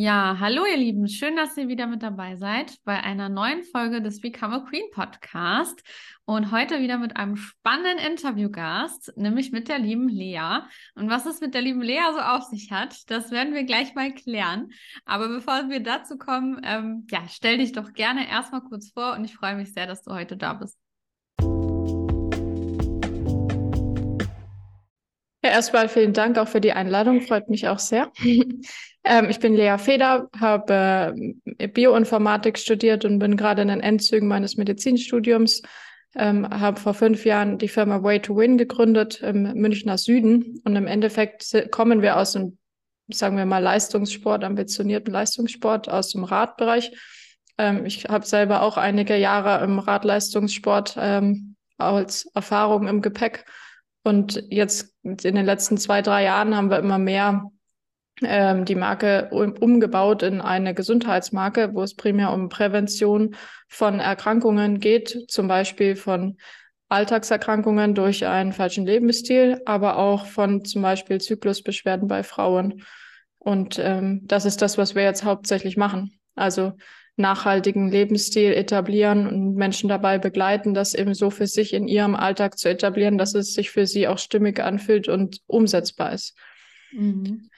Ja, hallo ihr Lieben, schön, dass ihr wieder mit dabei seid bei einer neuen Folge des Become a Queen Podcast und heute wieder mit einem spannenden Interviewgast, nämlich mit der lieben Lea. Und was es mit der lieben Lea so auf sich hat, das werden wir gleich mal klären. Aber bevor wir dazu kommen, ähm, ja, stell dich doch gerne erstmal kurz vor und ich freue mich sehr, dass du heute da bist. Ja, erstmal vielen Dank auch für die Einladung, freut mich auch sehr. ähm, ich bin Lea Feder, habe äh, Bioinformatik studiert und bin gerade in den Endzügen meines Medizinstudiums. Ähm, habe vor fünf Jahren die Firma Way to Win gegründet im Münchner Süden. Und im Endeffekt kommen wir aus dem, sagen wir mal, Leistungssport, ambitionierten Leistungssport aus dem Radbereich. Ähm, ich habe selber auch einige Jahre im Radleistungssport ähm, als Erfahrung im Gepäck und jetzt in den letzten zwei, drei Jahren haben wir immer mehr ähm, die Marke um, umgebaut in eine Gesundheitsmarke, wo es primär um Prävention von Erkrankungen geht, zum Beispiel von Alltagserkrankungen durch einen falschen Lebensstil, aber auch von zum Beispiel Zyklusbeschwerden bei Frauen. Und ähm, das ist das, was wir jetzt hauptsächlich machen. Also nachhaltigen Lebensstil etablieren und Menschen dabei begleiten, das eben so für sich in ihrem Alltag zu etablieren, dass es sich für sie auch stimmig anfühlt und umsetzbar ist. Mhm.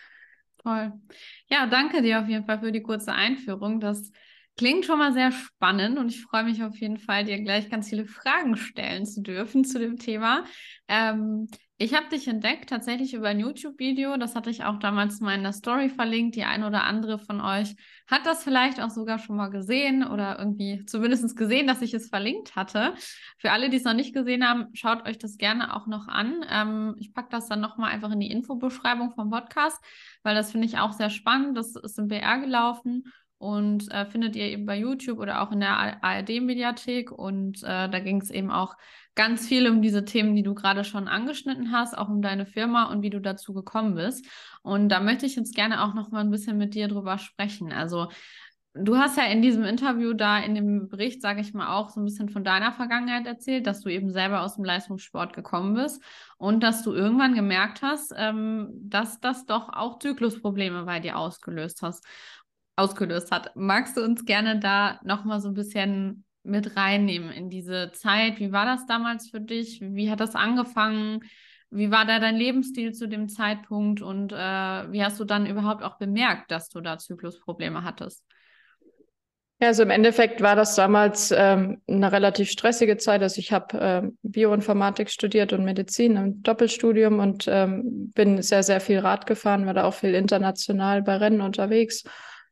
Toll. Ja, danke dir auf jeden Fall für die kurze Einführung. Das klingt schon mal sehr spannend und ich freue mich auf jeden Fall, dir gleich ganz viele Fragen stellen zu dürfen zu dem Thema. Ähm, ich habe dich entdeckt tatsächlich über ein YouTube-Video. Das hatte ich auch damals mal in der Story verlinkt. Die eine oder andere von euch hat das vielleicht auch sogar schon mal gesehen oder irgendwie zumindest gesehen, dass ich es verlinkt hatte. Für alle, die es noch nicht gesehen haben, schaut euch das gerne auch noch an. Ähm, ich packe das dann nochmal einfach in die Infobeschreibung vom Podcast, weil das finde ich auch sehr spannend. Das ist im BR gelaufen und äh, findet ihr eben bei YouTube oder auch in der ARD-Mediathek. Und äh, da ging es eben auch ganz viel um diese Themen, die du gerade schon angeschnitten hast, auch um deine Firma und wie du dazu gekommen bist. Und da möchte ich jetzt gerne auch noch mal ein bisschen mit dir drüber sprechen. Also Du hast ja in diesem Interview da in dem Bericht, sage ich mal, auch so ein bisschen von deiner Vergangenheit erzählt, dass du eben selber aus dem Leistungssport gekommen bist und dass du irgendwann gemerkt hast, ähm, dass das doch auch Zyklusprobleme bei dir ausgelöst hast, ausgelöst hat. Magst du uns gerne da noch mal so ein bisschen mit reinnehmen in diese Zeit. Wie war das damals für dich? Wie hat das angefangen? Wie war da dein Lebensstil zu dem Zeitpunkt und äh, wie hast du dann überhaupt auch bemerkt, dass du da Zyklusprobleme hattest? Ja, also im Endeffekt war das damals ähm, eine relativ stressige Zeit. Also ich habe äh, Bioinformatik studiert und Medizin im Doppelstudium und ähm, bin sehr, sehr viel Rad gefahren, war da auch viel international bei Rennen unterwegs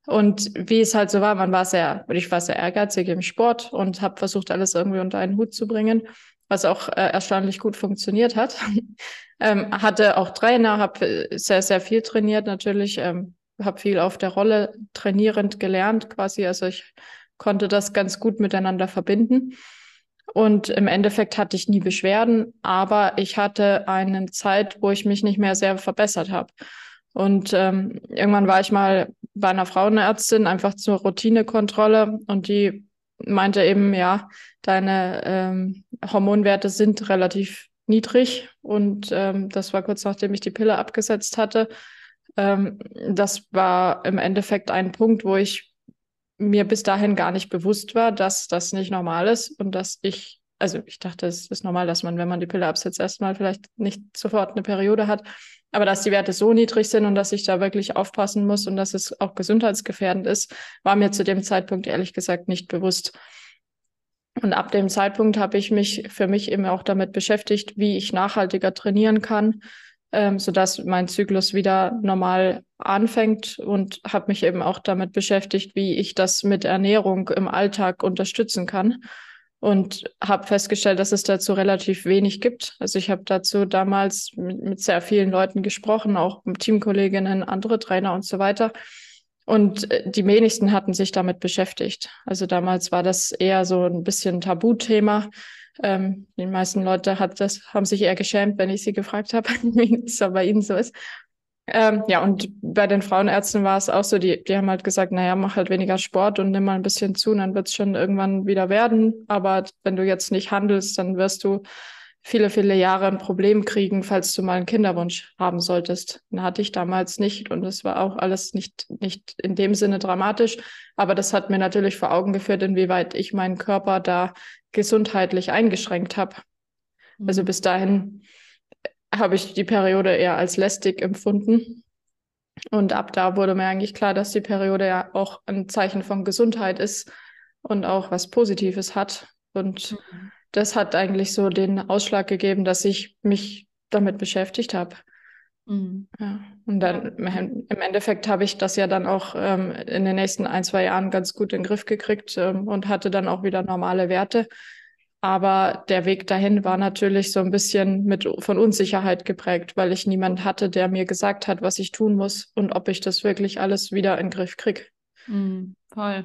und wie es halt so war, man war sehr, ich war sehr ehrgeizig im Sport und habe versucht, alles irgendwie unter einen Hut zu bringen, was auch äh, erstaunlich gut funktioniert hat. ähm, hatte auch Trainer, habe sehr, sehr viel trainiert natürlich, ähm, habe viel auf der Rolle trainierend gelernt quasi. Also ich konnte das ganz gut miteinander verbinden. Und im Endeffekt hatte ich nie Beschwerden, aber ich hatte eine Zeit, wo ich mich nicht mehr sehr verbessert habe. Und ähm, irgendwann war ich mal bei einer Frauenärztin einfach zur Routinekontrolle und die meinte eben, ja, deine ähm, Hormonwerte sind relativ niedrig und ähm, das war kurz nachdem ich die Pille abgesetzt hatte. Ähm, das war im Endeffekt ein Punkt, wo ich mir bis dahin gar nicht bewusst war, dass das nicht normal ist und dass ich, also ich dachte, es ist normal, dass man, wenn man die Pille absetzt, erstmal vielleicht nicht sofort eine Periode hat. Aber dass die Werte so niedrig sind und dass ich da wirklich aufpassen muss und dass es auch gesundheitsgefährdend ist, war mir zu dem Zeitpunkt ehrlich gesagt nicht bewusst. Und ab dem Zeitpunkt habe ich mich für mich eben auch damit beschäftigt, wie ich nachhaltiger trainieren kann, ähm, sodass mein Zyklus wieder normal anfängt und habe mich eben auch damit beschäftigt, wie ich das mit Ernährung im Alltag unterstützen kann und habe festgestellt, dass es dazu relativ wenig gibt. Also ich habe dazu damals mit, mit, sehr vielen Leuten gesprochen, auch mit Teamkolleginnen, andere Trainer und so weiter. Und äh, die wenigsten hatten sich damit beschäftigt. Also damals war das eher so ein bisschen Tabuthema. Ähm, die meisten Leute hat das, haben sich eher geschämt, wenn ich sie gefragt habe, wie es bei ihnen so ist. Ähm, ja, und bei den Frauenärzten war es auch so, die, die haben halt gesagt, naja, mach halt weniger Sport und nimm mal ein bisschen zu, dann wird es schon irgendwann wieder werden. Aber wenn du jetzt nicht handelst, dann wirst du viele, viele Jahre ein Problem kriegen, falls du mal einen Kinderwunsch haben solltest. Den hatte ich damals nicht und es war auch alles nicht, nicht in dem Sinne dramatisch. Aber das hat mir natürlich vor Augen geführt, inwieweit ich meinen Körper da gesundheitlich eingeschränkt habe. Mhm. Also bis dahin habe ich die Periode eher als lästig empfunden. Und ab da wurde mir eigentlich klar, dass die Periode ja auch ein Zeichen von Gesundheit ist und auch was Positives hat. Und mhm. das hat eigentlich so den Ausschlag gegeben, dass ich mich damit beschäftigt habe. Mhm. Ja. Und dann im Endeffekt habe ich das ja dann auch ähm, in den nächsten ein, zwei Jahren ganz gut in den Griff gekriegt ähm, und hatte dann auch wieder normale Werte. Aber der Weg dahin war natürlich so ein bisschen mit von Unsicherheit geprägt, weil ich niemand hatte, der mir gesagt hat, was ich tun muss und ob ich das wirklich alles wieder in den Griff kriege. Mm, voll.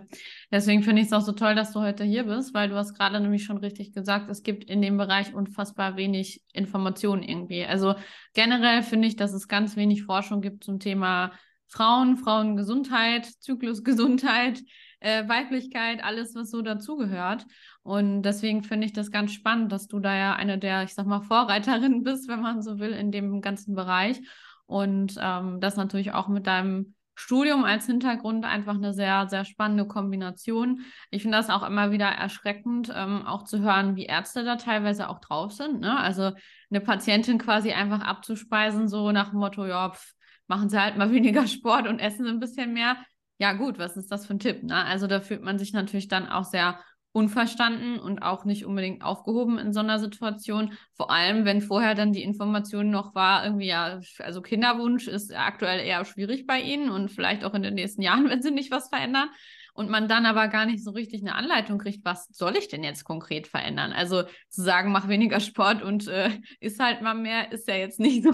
Deswegen finde ich es auch so toll, dass du heute hier bist, weil du hast gerade nämlich schon richtig gesagt, es gibt in dem Bereich unfassbar wenig Informationen irgendwie. Also generell finde ich, dass es ganz wenig Forschung gibt zum Thema Frauen, Frauengesundheit, Zyklusgesundheit, äh, Weiblichkeit, alles, was so dazugehört. Und deswegen finde ich das ganz spannend, dass du da ja eine der, ich sag mal, Vorreiterinnen bist, wenn man so will, in dem ganzen Bereich. Und ähm, das natürlich auch mit deinem Studium als Hintergrund einfach eine sehr, sehr spannende Kombination. Ich finde das auch immer wieder erschreckend, ähm, auch zu hören, wie Ärzte da teilweise auch drauf sind. Ne? Also eine Patientin quasi einfach abzuspeisen, so nach dem Motto, ja, pf, machen sie halt mal weniger Sport und essen ein bisschen mehr. Ja, gut, was ist das für ein Tipp? Ne? Also da fühlt man sich natürlich dann auch sehr unverstanden und auch nicht unbedingt aufgehoben in so einer Situation. Vor allem, wenn vorher dann die Information noch war, irgendwie ja, also Kinderwunsch ist aktuell eher schwierig bei Ihnen und vielleicht auch in den nächsten Jahren, wenn Sie nicht was verändern und man dann aber gar nicht so richtig eine Anleitung kriegt, was soll ich denn jetzt konkret verändern? Also zu sagen, mach weniger Sport und äh, ist halt mal mehr, ist ja jetzt nicht so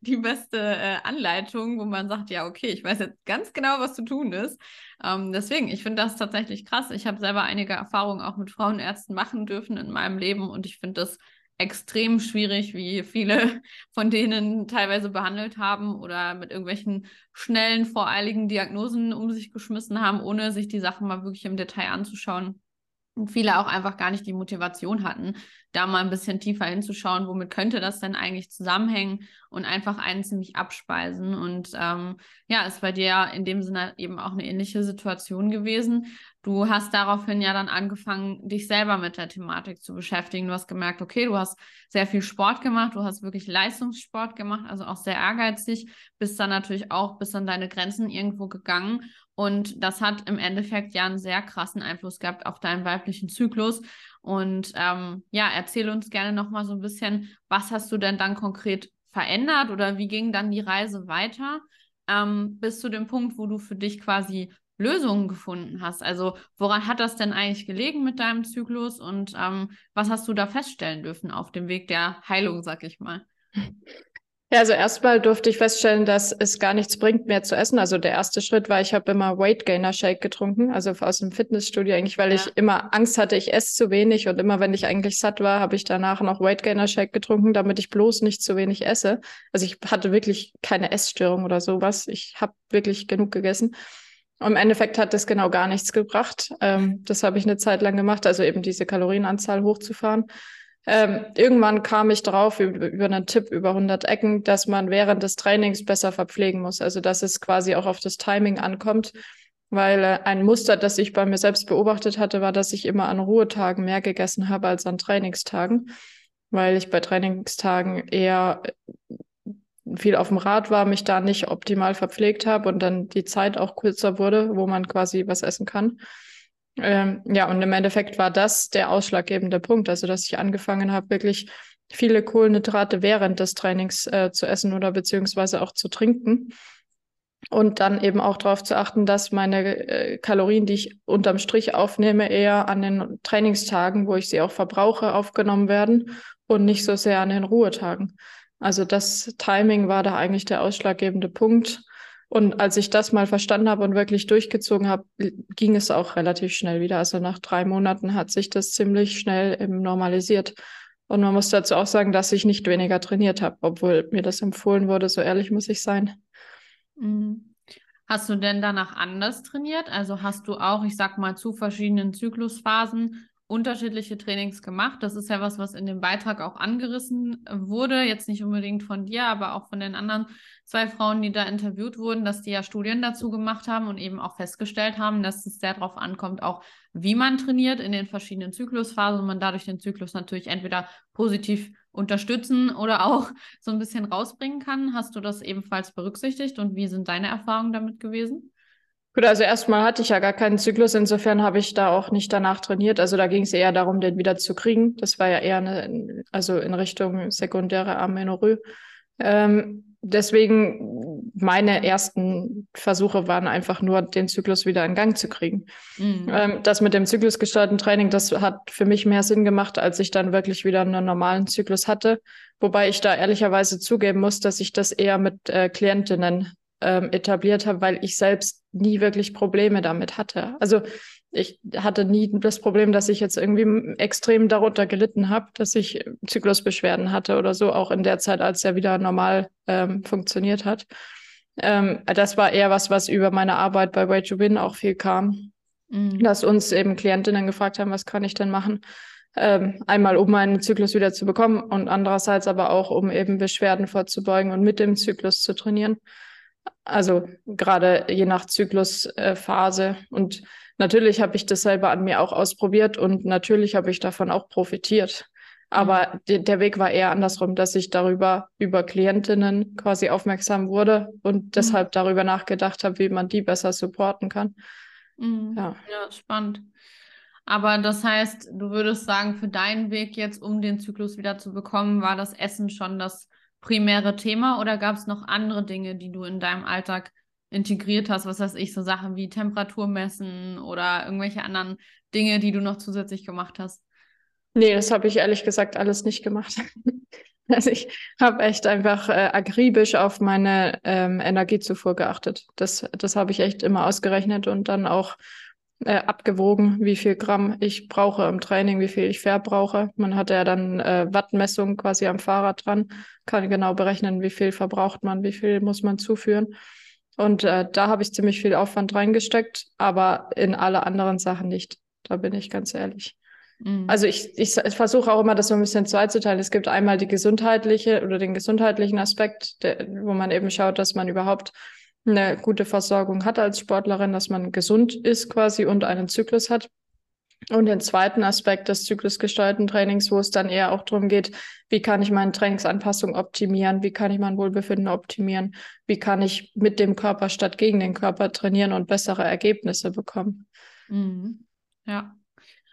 die beste äh, Anleitung, wo man sagt, ja, okay, ich weiß jetzt ganz genau, was zu tun ist. Ähm, deswegen, ich finde das tatsächlich krass. Ich habe selber einige Erfahrungen auch mit Frauenärzten machen dürfen in meinem Leben und ich finde das extrem schwierig, wie viele von denen teilweise behandelt haben oder mit irgendwelchen schnellen, voreiligen Diagnosen um sich geschmissen haben, ohne sich die Sachen mal wirklich im Detail anzuschauen. Und viele auch einfach gar nicht die Motivation hatten, da mal ein bisschen tiefer hinzuschauen, womit könnte das denn eigentlich zusammenhängen und einfach einen ziemlich abspeisen. Und ähm, ja, ist bei dir in dem Sinne eben auch eine ähnliche Situation gewesen. Du hast daraufhin ja dann angefangen, dich selber mit der Thematik zu beschäftigen. Du hast gemerkt, okay, du hast sehr viel Sport gemacht, du hast wirklich Leistungssport gemacht, also auch sehr ehrgeizig, bist dann natürlich auch bis an deine Grenzen irgendwo gegangen. Und das hat im Endeffekt ja einen sehr krassen Einfluss gehabt auf deinen weiblichen Zyklus. Und ähm, ja, erzähl uns gerne nochmal so ein bisschen, was hast du denn dann konkret verändert oder wie ging dann die Reise weiter ähm, bis zu dem Punkt, wo du für dich quasi Lösungen gefunden hast. Also woran hat das denn eigentlich gelegen mit deinem Zyklus und ähm, was hast du da feststellen dürfen auf dem Weg der Heilung, sag ich mal? Ja, also erstmal durfte ich feststellen, dass es gar nichts bringt, mehr zu essen. Also der erste Schritt war, ich habe immer Weight Gainer Shake getrunken, also aus dem Fitnessstudio eigentlich, weil ja. ich immer Angst hatte, ich esse zu wenig und immer wenn ich eigentlich satt war, habe ich danach noch Weight Gainer Shake getrunken, damit ich bloß nicht zu wenig esse. Also ich hatte wirklich keine Essstörung oder sowas. Ich habe wirklich genug gegessen. Im Endeffekt hat das genau gar nichts gebracht. Ähm, das habe ich eine Zeit lang gemacht, also eben diese Kalorienanzahl hochzufahren. Ähm, irgendwann kam ich drauf über, einen Tipp über 100 Ecken, dass man während des Trainings besser verpflegen muss. Also dass es quasi auch auf das Timing ankommt. Weil äh, ein Muster, das ich bei mir selbst beobachtet hatte, war, dass ich immer an Ruhetagen mehr gegessen habe als an Trainingstagen. Weil ich bei Trainingstagen eher viel auf dem Rad war, mich da nicht optimal verpflegt habe und dann die Zeit auch kürzer wurde, wo man quasi was essen kann. Ähm, ja, und im Endeffekt war das der ausschlaggebende Punkt, also dass ich angefangen habe, wirklich viele Kohlenhydrate während des Trainings äh, zu essen oder beziehungsweise auch zu trinken. Und dann eben auch darauf zu achten, dass meine äh, Kalorien, die ich unterm Strich aufnehme, eher an den Trainingstagen, wo ich sie auch verbrauche, aufgenommen werden und nicht so sehr an den Ruhetagen. Also das Timing war da eigentlich der ausschlaggebende Punkt. Und als ich das mal verstanden habe und wirklich durchgezogen habe, ging es auch relativ schnell wieder. Also nach drei Monaten hat sich das ziemlich schnell eben normalisiert. Und man muss dazu auch sagen, dass ich nicht weniger trainiert habe, obwohl mir das empfohlen wurde, so ehrlich muss ich sein. Mhm. Hast du denn danach anders trainiert? Also hast du auch, ich sag mal, zu verschiedenen Zyklusphasen unterschiedliche Trainings gemacht. Das ist ja was, was in dem Beitrag auch angerissen wurde. Jetzt nicht unbedingt von dir, aber auch von den anderen zwei Frauen, die da interviewt wurden, dass die ja Studien dazu gemacht haben und eben auch festgestellt haben, dass es sehr darauf ankommt, auch wie man trainiert in den verschiedenen Zyklusphasen und man dadurch den Zyklus natürlich entweder positiv unterstützen oder auch so ein bisschen rausbringen kann. Hast du das ebenfalls berücksichtigt und wie sind deine Erfahrungen damit gewesen? Gut, also erstmal hatte ich ja gar keinen Zyklus, insofern habe ich da auch nicht danach trainiert. Also da ging es eher darum, den wieder zu kriegen. Das war ja eher eine, also in Richtung sekundäre Amenorrhoe. Ähm, deswegen meine ersten Versuche waren einfach nur, den Zyklus wieder in Gang zu kriegen. Mhm. Ähm, das mit dem zyklusgesteuerten Training, das hat für mich mehr Sinn gemacht, als ich dann wirklich wieder einen normalen Zyklus hatte. Wobei ich da ehrlicherweise zugeben muss, dass ich das eher mit äh, Klientinnen ähm, etabliert habe, weil ich selbst nie wirklich Probleme damit hatte. Also ich hatte nie das Problem, dass ich jetzt irgendwie extrem darunter gelitten habe, dass ich Zyklusbeschwerden hatte oder so, auch in der Zeit, als er wieder normal ähm, funktioniert hat. Ähm, das war eher was, was über meine Arbeit bei Way to Win auch viel kam, mhm. dass uns eben Klientinnen gefragt haben, was kann ich denn machen? Ähm, einmal, um meinen Zyklus wieder zu bekommen und andererseits aber auch, um eben Beschwerden vorzubeugen und mit dem Zyklus zu trainieren. Also gerade je nach Zyklusphase. Äh, und natürlich habe ich das selber an mir auch ausprobiert und natürlich habe ich davon auch profitiert. Aber mhm. der Weg war eher andersrum, dass ich darüber über Klientinnen quasi aufmerksam wurde und mhm. deshalb darüber nachgedacht habe, wie man die besser supporten kann. Mhm. Ja. ja, spannend. Aber das heißt, du würdest sagen, für deinen Weg jetzt, um den Zyklus wieder zu bekommen, war das Essen schon das primäre Thema oder gab es noch andere Dinge, die du in deinem Alltag integriert hast? Was weiß ich, so Sachen wie Temperatur messen oder irgendwelche anderen Dinge, die du noch zusätzlich gemacht hast? Nee, das habe ich ehrlich gesagt alles nicht gemacht. also ich habe echt einfach äh, akribisch auf meine ähm, Energiezufuhr geachtet. Das, das habe ich echt immer ausgerechnet und dann auch äh, abgewogen, wie viel Gramm ich brauche im Training, wie viel ich verbrauche. Man hat ja dann äh, Wattmessung quasi am Fahrrad dran, kann genau berechnen, wie viel verbraucht man, wie viel muss man zuführen. Und äh, da habe ich ziemlich viel Aufwand reingesteckt, aber in alle anderen Sachen nicht. Da bin ich ganz ehrlich. Mhm. Also ich, ich, ich versuche auch immer, das so ein bisschen zweizuteilen. Es gibt einmal die gesundheitliche oder den gesundheitlichen Aspekt, der, wo man eben schaut, dass man überhaupt eine gute Versorgung hat als Sportlerin, dass man gesund ist quasi und einen Zyklus hat. Und den zweiten Aspekt des zyklusgesteuerten Trainings, wo es dann eher auch darum geht, wie kann ich meine Trainingsanpassung optimieren, wie kann ich mein Wohlbefinden optimieren, wie kann ich mit dem Körper statt gegen den Körper trainieren und bessere Ergebnisse bekommen. Mhm. Ja.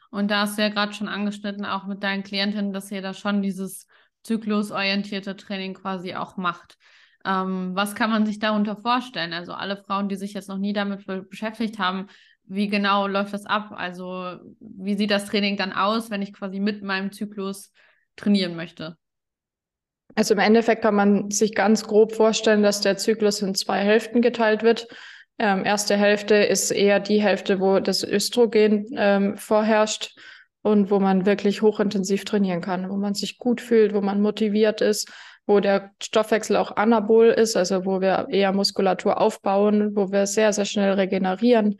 Und da hast du ja gerade schon angeschnitten, auch mit deinen Klientinnen, dass ihr da schon dieses zyklusorientierte Training quasi auch macht. Ähm, was kann man sich darunter vorstellen? Also alle Frauen, die sich jetzt noch nie damit beschäftigt haben, wie genau läuft das ab? Also wie sieht das Training dann aus, wenn ich quasi mit meinem Zyklus trainieren möchte? Also im Endeffekt kann man sich ganz grob vorstellen, dass der Zyklus in zwei Hälften geteilt wird. Ähm, erste Hälfte ist eher die Hälfte, wo das Östrogen ähm, vorherrscht und wo man wirklich hochintensiv trainieren kann, wo man sich gut fühlt, wo man motiviert ist, wo der Stoffwechsel auch anabol ist, also wo wir eher Muskulatur aufbauen, wo wir sehr, sehr schnell regenerieren.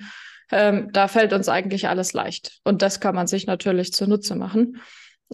Ähm, da fällt uns eigentlich alles leicht. Und das kann man sich natürlich zunutze machen.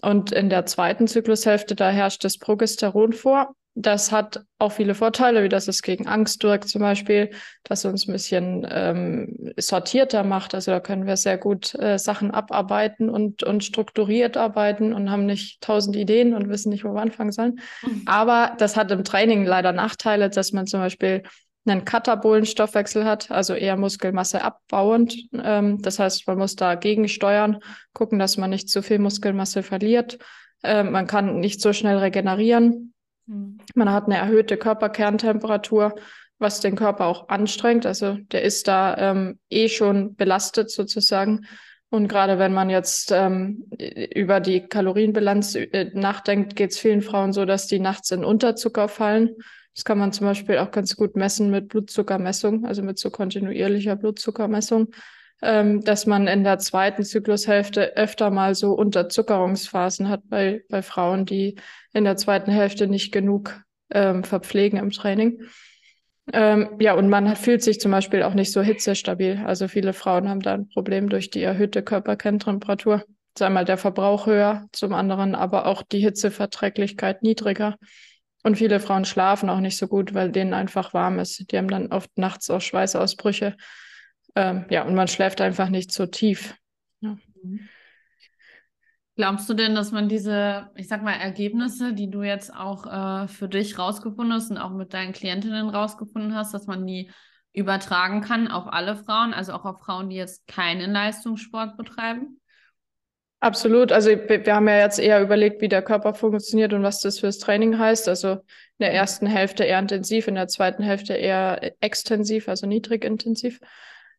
Und in der zweiten Zyklushälfte, da herrscht das Progesteron vor. Das hat auch viele Vorteile, wie dass es gegen Angst wirkt zum Beispiel, dass es uns ein bisschen ähm, sortierter macht. Also da können wir sehr gut äh, Sachen abarbeiten und, und strukturiert arbeiten und haben nicht tausend Ideen und wissen nicht, wo wir anfangen sollen. Mhm. Aber das hat im Training leider Nachteile, dass man zum Beispiel einen katabolen Stoffwechsel hat, also eher Muskelmasse abbauend. Ähm, das heißt, man muss dagegen steuern, gucken, dass man nicht zu viel Muskelmasse verliert. Ähm, man kann nicht so schnell regenerieren. Mhm. Man hat eine erhöhte Körperkerntemperatur, was den Körper auch anstrengt. Also der ist da ähm, eh schon belastet sozusagen. Und gerade wenn man jetzt ähm, über die Kalorienbilanz äh, nachdenkt, geht es vielen Frauen so, dass die nachts in Unterzucker fallen. Das kann man zum Beispiel auch ganz gut messen mit Blutzuckermessung, also mit so kontinuierlicher Blutzuckermessung, ähm, dass man in der zweiten Zyklushälfte öfter mal so Unterzuckerungsphasen hat bei, bei Frauen, die in der zweiten Hälfte nicht genug ähm, verpflegen im Training. Ähm, ja, und man fühlt sich zum Beispiel auch nicht so hitzestabil. Also viele Frauen haben da ein Problem durch die erhöhte Körperkerntemperatur. einmal der Verbrauch höher, zum anderen aber auch die Hitzeverträglichkeit niedriger. Und viele Frauen schlafen auch nicht so gut, weil denen einfach warm ist. Die haben dann oft nachts auch Schweißausbrüche. Ähm, ja, und man schläft einfach nicht so tief. Ja. Mhm. Glaubst du denn, dass man diese, ich sag mal, Ergebnisse, die du jetzt auch äh, für dich rausgefunden hast und auch mit deinen Klientinnen rausgefunden hast, dass man die übertragen kann auf alle Frauen, also auch auf Frauen, die jetzt keinen Leistungssport betreiben? Absolut. Also wir haben ja jetzt eher überlegt, wie der Körper funktioniert und was das fürs Training heißt. Also in der ersten Hälfte eher intensiv, in der zweiten Hälfte eher extensiv, also niedrigintensiv.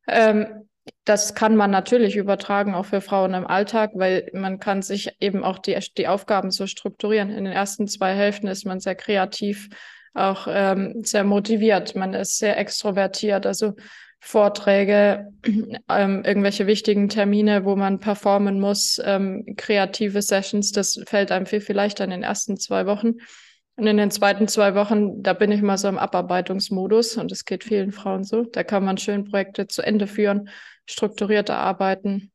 Ähm, das kann man natürlich übertragen, auch für Frauen im Alltag, weil man kann sich eben auch die, die Aufgaben so strukturieren. In den ersten zwei Hälften ist man sehr kreativ, auch ähm, sehr motiviert. Man ist sehr extrovertiert. Also Vorträge, ähm, irgendwelche wichtigen Termine, wo man performen muss, ähm, kreative Sessions, das fällt einem viel, viel leichter in den ersten zwei Wochen. Und in den zweiten zwei Wochen, da bin ich mal so im Abarbeitungsmodus und es geht vielen Frauen so. Da kann man schön Projekte zu Ende führen, strukturierter arbeiten,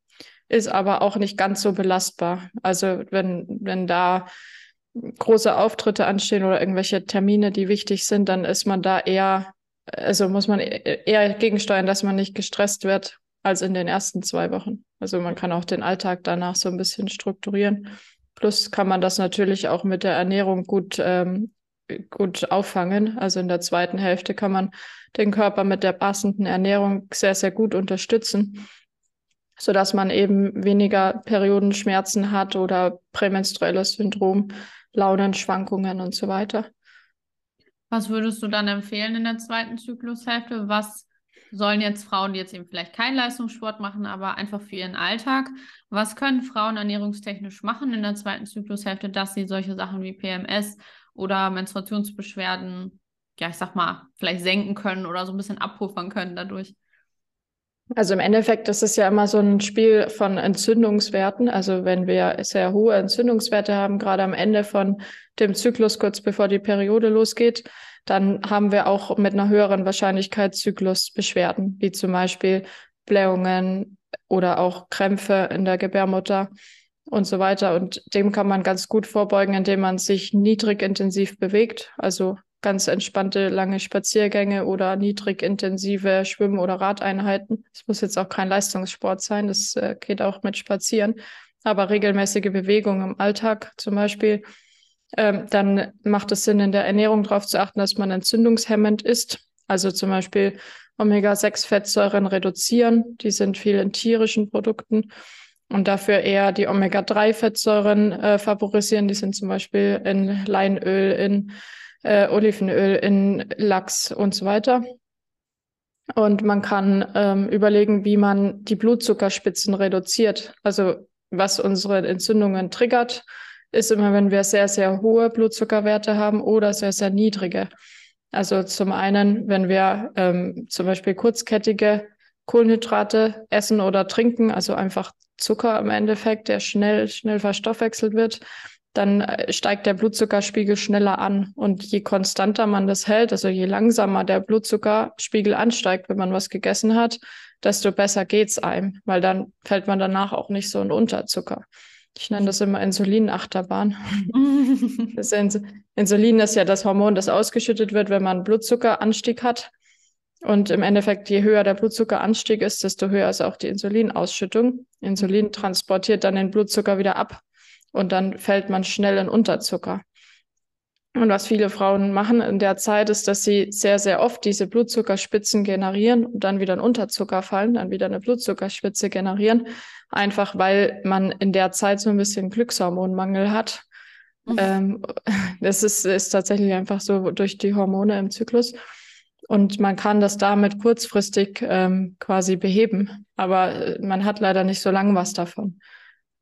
ist aber auch nicht ganz so belastbar. Also wenn, wenn da große Auftritte anstehen oder irgendwelche Termine, die wichtig sind, dann ist man da eher also muss man eher gegensteuern, dass man nicht gestresst wird als in den ersten zwei Wochen. Also man kann auch den Alltag danach so ein bisschen strukturieren. Plus kann man das natürlich auch mit der Ernährung gut, ähm, gut auffangen. Also in der zweiten Hälfte kann man den Körper mit der passenden Ernährung sehr, sehr gut unterstützen, sodass man eben weniger Periodenschmerzen hat oder prämenstruelles Syndrom, Launenschwankungen und so weiter. Was würdest du dann empfehlen in der zweiten Zyklushälfte? Was sollen jetzt Frauen, die jetzt eben vielleicht keinen Leistungssport machen, aber einfach für ihren Alltag, was können Frauen ernährungstechnisch machen in der zweiten Zyklushälfte, dass sie solche Sachen wie PMS oder Menstruationsbeschwerden, ja, ich sag mal, vielleicht senken können oder so ein bisschen abpuffern können dadurch? Also im Endeffekt ist es ja immer so ein Spiel von Entzündungswerten. Also wenn wir sehr hohe Entzündungswerte haben, gerade am Ende von dem Zyklus, kurz bevor die Periode losgeht, dann haben wir auch mit einer höheren Wahrscheinlichkeit Zyklusbeschwerden, wie zum Beispiel Blähungen oder auch Krämpfe in der Gebärmutter und so weiter. Und dem kann man ganz gut vorbeugen, indem man sich niedrig intensiv bewegt, also ganz entspannte lange Spaziergänge oder niedrig intensive Schwimm- oder Radeinheiten. Es muss jetzt auch kein Leistungssport sein, das äh, geht auch mit Spazieren, aber regelmäßige Bewegung im Alltag zum Beispiel. Ähm, dann macht es Sinn, in der Ernährung darauf zu achten, dass man entzündungshemmend ist. Also zum Beispiel Omega-6-Fettsäuren reduzieren. Die sind viel in tierischen Produkten und dafür eher die Omega-3-Fettsäuren äh, favorisieren. Die sind zum Beispiel in Leinöl, in äh, Olivenöl in Lachs und so weiter. Und man kann ähm, überlegen, wie man die Blutzuckerspitzen reduziert. Also was unsere Entzündungen triggert, ist immer, wenn wir sehr, sehr hohe Blutzuckerwerte haben oder sehr, sehr niedrige. Also zum einen, wenn wir ähm, zum Beispiel kurzkettige Kohlenhydrate essen oder trinken, also einfach Zucker im Endeffekt, der schnell, schnell verstoffwechselt wird, dann äh, steigt der Blutzuckerspiegel schneller an. Und je konstanter man das hält, also je langsamer der Blutzuckerspiegel ansteigt, wenn man was gegessen hat, desto besser geht's einem, weil dann fällt man danach auch nicht so in Unterzucker. Ich nenne das immer Insulinachterbahn. das Insulin ist ja das Hormon, das ausgeschüttet wird, wenn man Blutzuckeranstieg hat. Und im Endeffekt, je höher der Blutzuckeranstieg ist, desto höher ist auch die Insulinausschüttung. Insulin transportiert dann den Blutzucker wieder ab und dann fällt man schnell in Unterzucker. Und was viele Frauen machen in der Zeit ist, dass sie sehr, sehr oft diese Blutzuckerspitzen generieren und dann wieder in Unterzucker fallen, dann wieder eine Blutzuckerspitze generieren, einfach weil man in der Zeit so ein bisschen Glückshormonmangel hat. Mhm. Ähm, das ist, ist tatsächlich einfach so durch die Hormone im Zyklus. Und man kann das damit kurzfristig ähm, quasi beheben, aber äh, man hat leider nicht so lange was davon.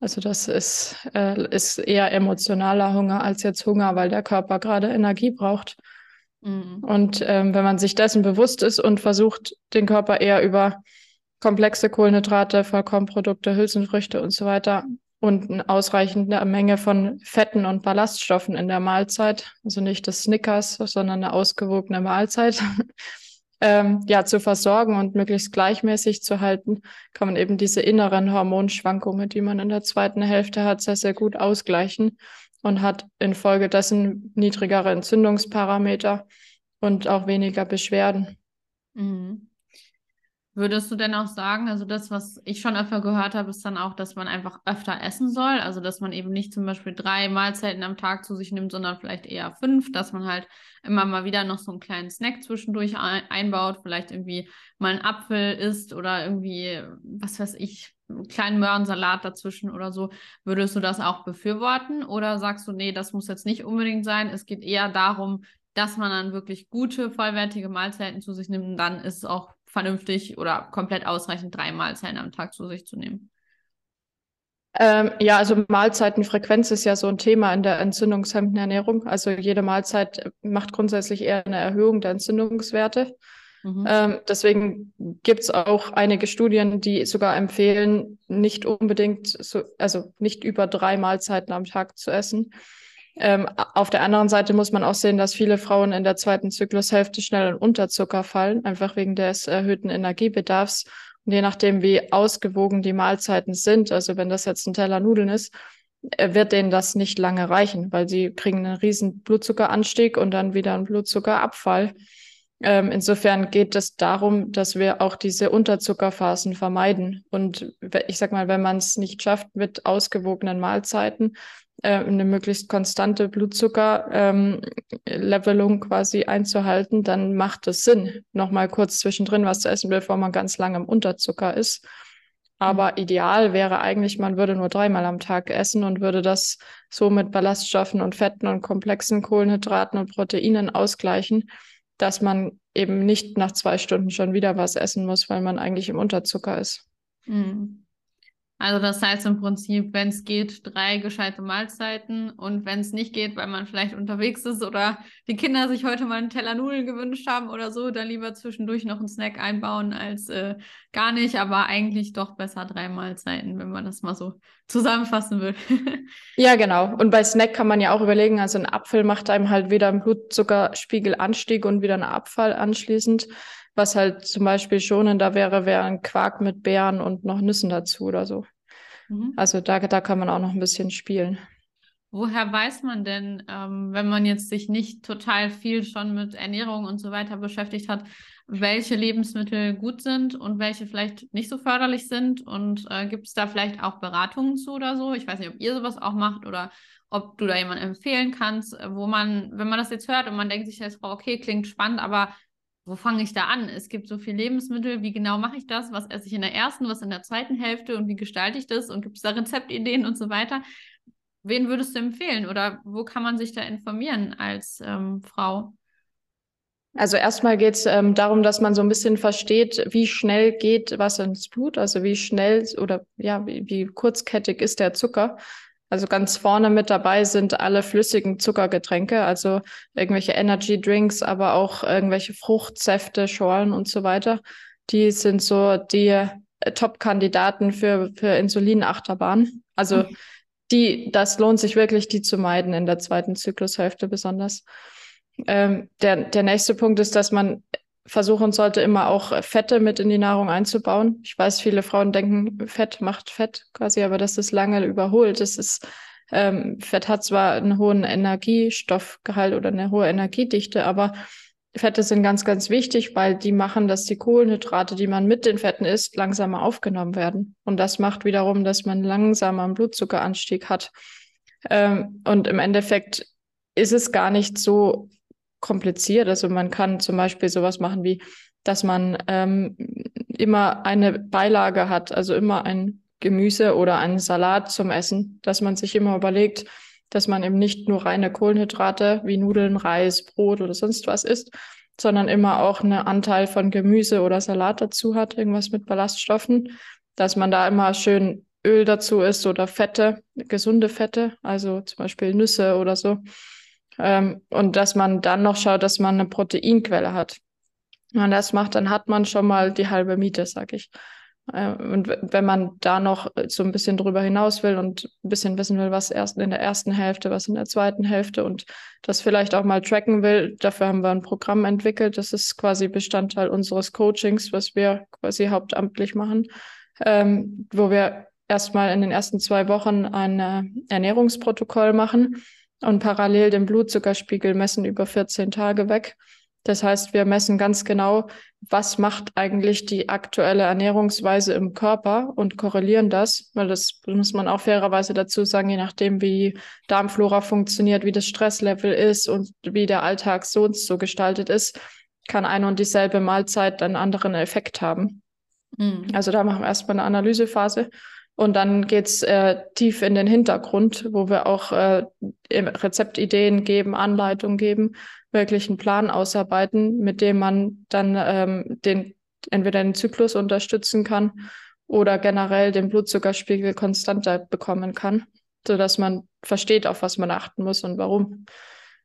Also das ist, äh, ist eher emotionaler Hunger als jetzt Hunger, weil der Körper gerade Energie braucht. Mhm. Und ähm, wenn man sich dessen bewusst ist und versucht, den Körper eher über komplexe Kohlenhydrate, Vollkornprodukte, Hülsenfrüchte und so weiter und eine ausreichende Menge von Fetten und Ballaststoffen in der Mahlzeit, also nicht das Snickers, sondern eine ausgewogene Mahlzeit, ähm, ja, zu versorgen und möglichst gleichmäßig zu halten, kann man eben diese inneren Hormonschwankungen, die man in der zweiten Hälfte hat, sehr, sehr gut ausgleichen und hat infolgedessen niedrigere Entzündungsparameter und auch weniger Beschwerden. Mhm. Würdest du denn auch sagen, also das, was ich schon öfter gehört habe, ist dann auch, dass man einfach öfter essen soll. Also dass man eben nicht zum Beispiel drei Mahlzeiten am Tag zu sich nimmt, sondern vielleicht eher fünf, dass man halt immer mal wieder noch so einen kleinen Snack zwischendurch einbaut, vielleicht irgendwie mal einen Apfel isst oder irgendwie, was weiß ich, einen kleinen Möhrensalat dazwischen oder so. Würdest du das auch befürworten? Oder sagst du, nee, das muss jetzt nicht unbedingt sein? Es geht eher darum, dass man dann wirklich gute, vollwertige Mahlzeiten zu sich nimmt. Dann ist es auch vernünftig oder komplett ausreichend drei Mahlzeiten am Tag zu sich zu nehmen? Ähm, ja, also Mahlzeitenfrequenz ist ja so ein Thema in der entzündungshemmenden Ernährung. Also jede Mahlzeit macht grundsätzlich eher eine Erhöhung der Entzündungswerte. Mhm. Ähm, deswegen gibt es auch einige Studien, die sogar empfehlen, nicht unbedingt so, also nicht über drei Mahlzeiten am Tag zu essen. Ähm, auf der anderen Seite muss man auch sehen, dass viele Frauen in der zweiten Zyklushälfte schnell in Unterzucker fallen, einfach wegen des erhöhten Energiebedarfs. Und je nachdem, wie ausgewogen die Mahlzeiten sind, also wenn das jetzt ein Teller Nudeln ist, äh, wird denen das nicht lange reichen, weil sie kriegen einen riesen Blutzuckeranstieg und dann wieder einen Blutzuckerabfall. Ähm, insofern geht es darum, dass wir auch diese Unterzuckerphasen vermeiden. Und ich sag mal, wenn man es nicht schafft mit ausgewogenen Mahlzeiten, äh, eine möglichst konstante Blutzuckerlevelung ähm, quasi einzuhalten, dann macht es Sinn, nochmal kurz zwischendrin was zu essen, bevor man ganz lange im Unterzucker ist. Aber mhm. ideal wäre eigentlich, man würde nur dreimal am Tag essen und würde das so mit Ballaststoffen und Fetten und komplexen Kohlenhydraten und Proteinen ausgleichen, dass man eben nicht nach zwei Stunden schon wieder was essen muss, weil man eigentlich im Unterzucker ist. Mhm. Also das heißt im Prinzip, wenn es geht, drei gescheite Mahlzeiten und wenn es nicht geht, weil man vielleicht unterwegs ist oder die Kinder sich heute mal einen Teller Nudeln gewünscht haben oder so, dann lieber zwischendurch noch einen Snack einbauen als äh, gar nicht, aber eigentlich doch besser drei Mahlzeiten, wenn man das mal so zusammenfassen will. ja, genau. Und bei Snack kann man ja auch überlegen, also ein Apfel macht einem halt wieder einen Blutzuckerspiegelanstieg und wieder einen Abfall anschließend. Was halt zum Beispiel schonender wäre, wäre ein Quark mit Beeren und noch Nüssen dazu oder so. Mhm. Also da, da kann man auch noch ein bisschen spielen. Woher weiß man denn, ähm, wenn man jetzt sich nicht total viel schon mit Ernährung und so weiter beschäftigt hat, welche Lebensmittel gut sind und welche vielleicht nicht so förderlich sind? Und äh, gibt es da vielleicht auch Beratungen zu oder so? Ich weiß nicht, ob ihr sowas auch macht oder ob du da jemanden empfehlen kannst, wo man, wenn man das jetzt hört und man denkt sich jetzt, okay, klingt spannend, aber wo fange ich da an? Es gibt so viele Lebensmittel, wie genau mache ich das? Was esse ich in der ersten, was in der zweiten Hälfte und wie gestalte ich das? Und gibt es da Rezeptideen und so weiter? Wen würdest du empfehlen oder wo kann man sich da informieren als ähm, Frau? Also erstmal geht es ähm, darum, dass man so ein bisschen versteht, wie schnell geht was ins Blut, also wie schnell oder ja, wie, wie kurzkettig ist der Zucker. Also ganz vorne mit dabei sind alle flüssigen Zuckergetränke, also irgendwelche Energy Drinks, aber auch irgendwelche Fruchtsäfte, Schorlen und so weiter. Die sind so die äh, Top-Kandidaten für, für Insulinachterbahn. Also okay. die, das lohnt sich wirklich, die zu meiden in der zweiten Zyklushälfte besonders. Ähm, der, der nächste Punkt ist, dass man versuchen sollte, immer auch Fette mit in die Nahrung einzubauen. Ich weiß, viele Frauen denken, Fett macht Fett quasi, aber das ist lange überholt. Das ist, ähm, Fett hat zwar einen hohen Energiestoffgehalt oder eine hohe Energiedichte, aber Fette sind ganz, ganz wichtig, weil die machen, dass die Kohlenhydrate, die man mit den Fetten isst, langsamer aufgenommen werden. Und das macht wiederum, dass man langsamer einen Blutzuckeranstieg hat. Ähm, und im Endeffekt ist es gar nicht so kompliziert. Also man kann zum Beispiel sowas machen wie, dass man ähm, immer eine Beilage hat, also immer ein Gemüse oder einen Salat zum Essen, dass man sich immer überlegt, dass man eben nicht nur reine Kohlenhydrate wie Nudeln, Reis, Brot oder sonst was isst, sondern immer auch einen Anteil von Gemüse oder Salat dazu hat, irgendwas mit Ballaststoffen, dass man da immer schön Öl dazu isst oder Fette, gesunde Fette, also zum Beispiel Nüsse oder so. Ähm, und dass man dann noch schaut, dass man eine Proteinquelle hat. Wenn man das macht, dann hat man schon mal die halbe Miete, sag ich. Äh, und wenn man da noch so ein bisschen drüber hinaus will und ein bisschen wissen will, was erst in der ersten Hälfte, was in der zweiten Hälfte und das vielleicht auch mal tracken will, dafür haben wir ein Programm entwickelt. Das ist quasi Bestandteil unseres Coachings, was wir quasi hauptamtlich machen, ähm, wo wir erstmal in den ersten zwei Wochen ein äh, Ernährungsprotokoll machen und parallel den Blutzuckerspiegel messen über 14 Tage weg. Das heißt, wir messen ganz genau, was macht eigentlich die aktuelle Ernährungsweise im Körper und korrelieren das, weil das muss man auch fairerweise dazu sagen, je nachdem, wie Darmflora funktioniert, wie das Stresslevel ist und wie der Alltag sonst so gestaltet ist, kann eine und dieselbe Mahlzeit einen anderen Effekt haben. Mhm. Also da machen wir erstmal eine Analysephase und dann geht's äh, tief in den Hintergrund, wo wir auch äh, Rezeptideen geben, Anleitungen geben, wirklich einen Plan ausarbeiten, mit dem man dann ähm, den entweder den Zyklus unterstützen kann oder generell den Blutzuckerspiegel konstanter bekommen kann, sodass man versteht, auf was man achten muss und warum.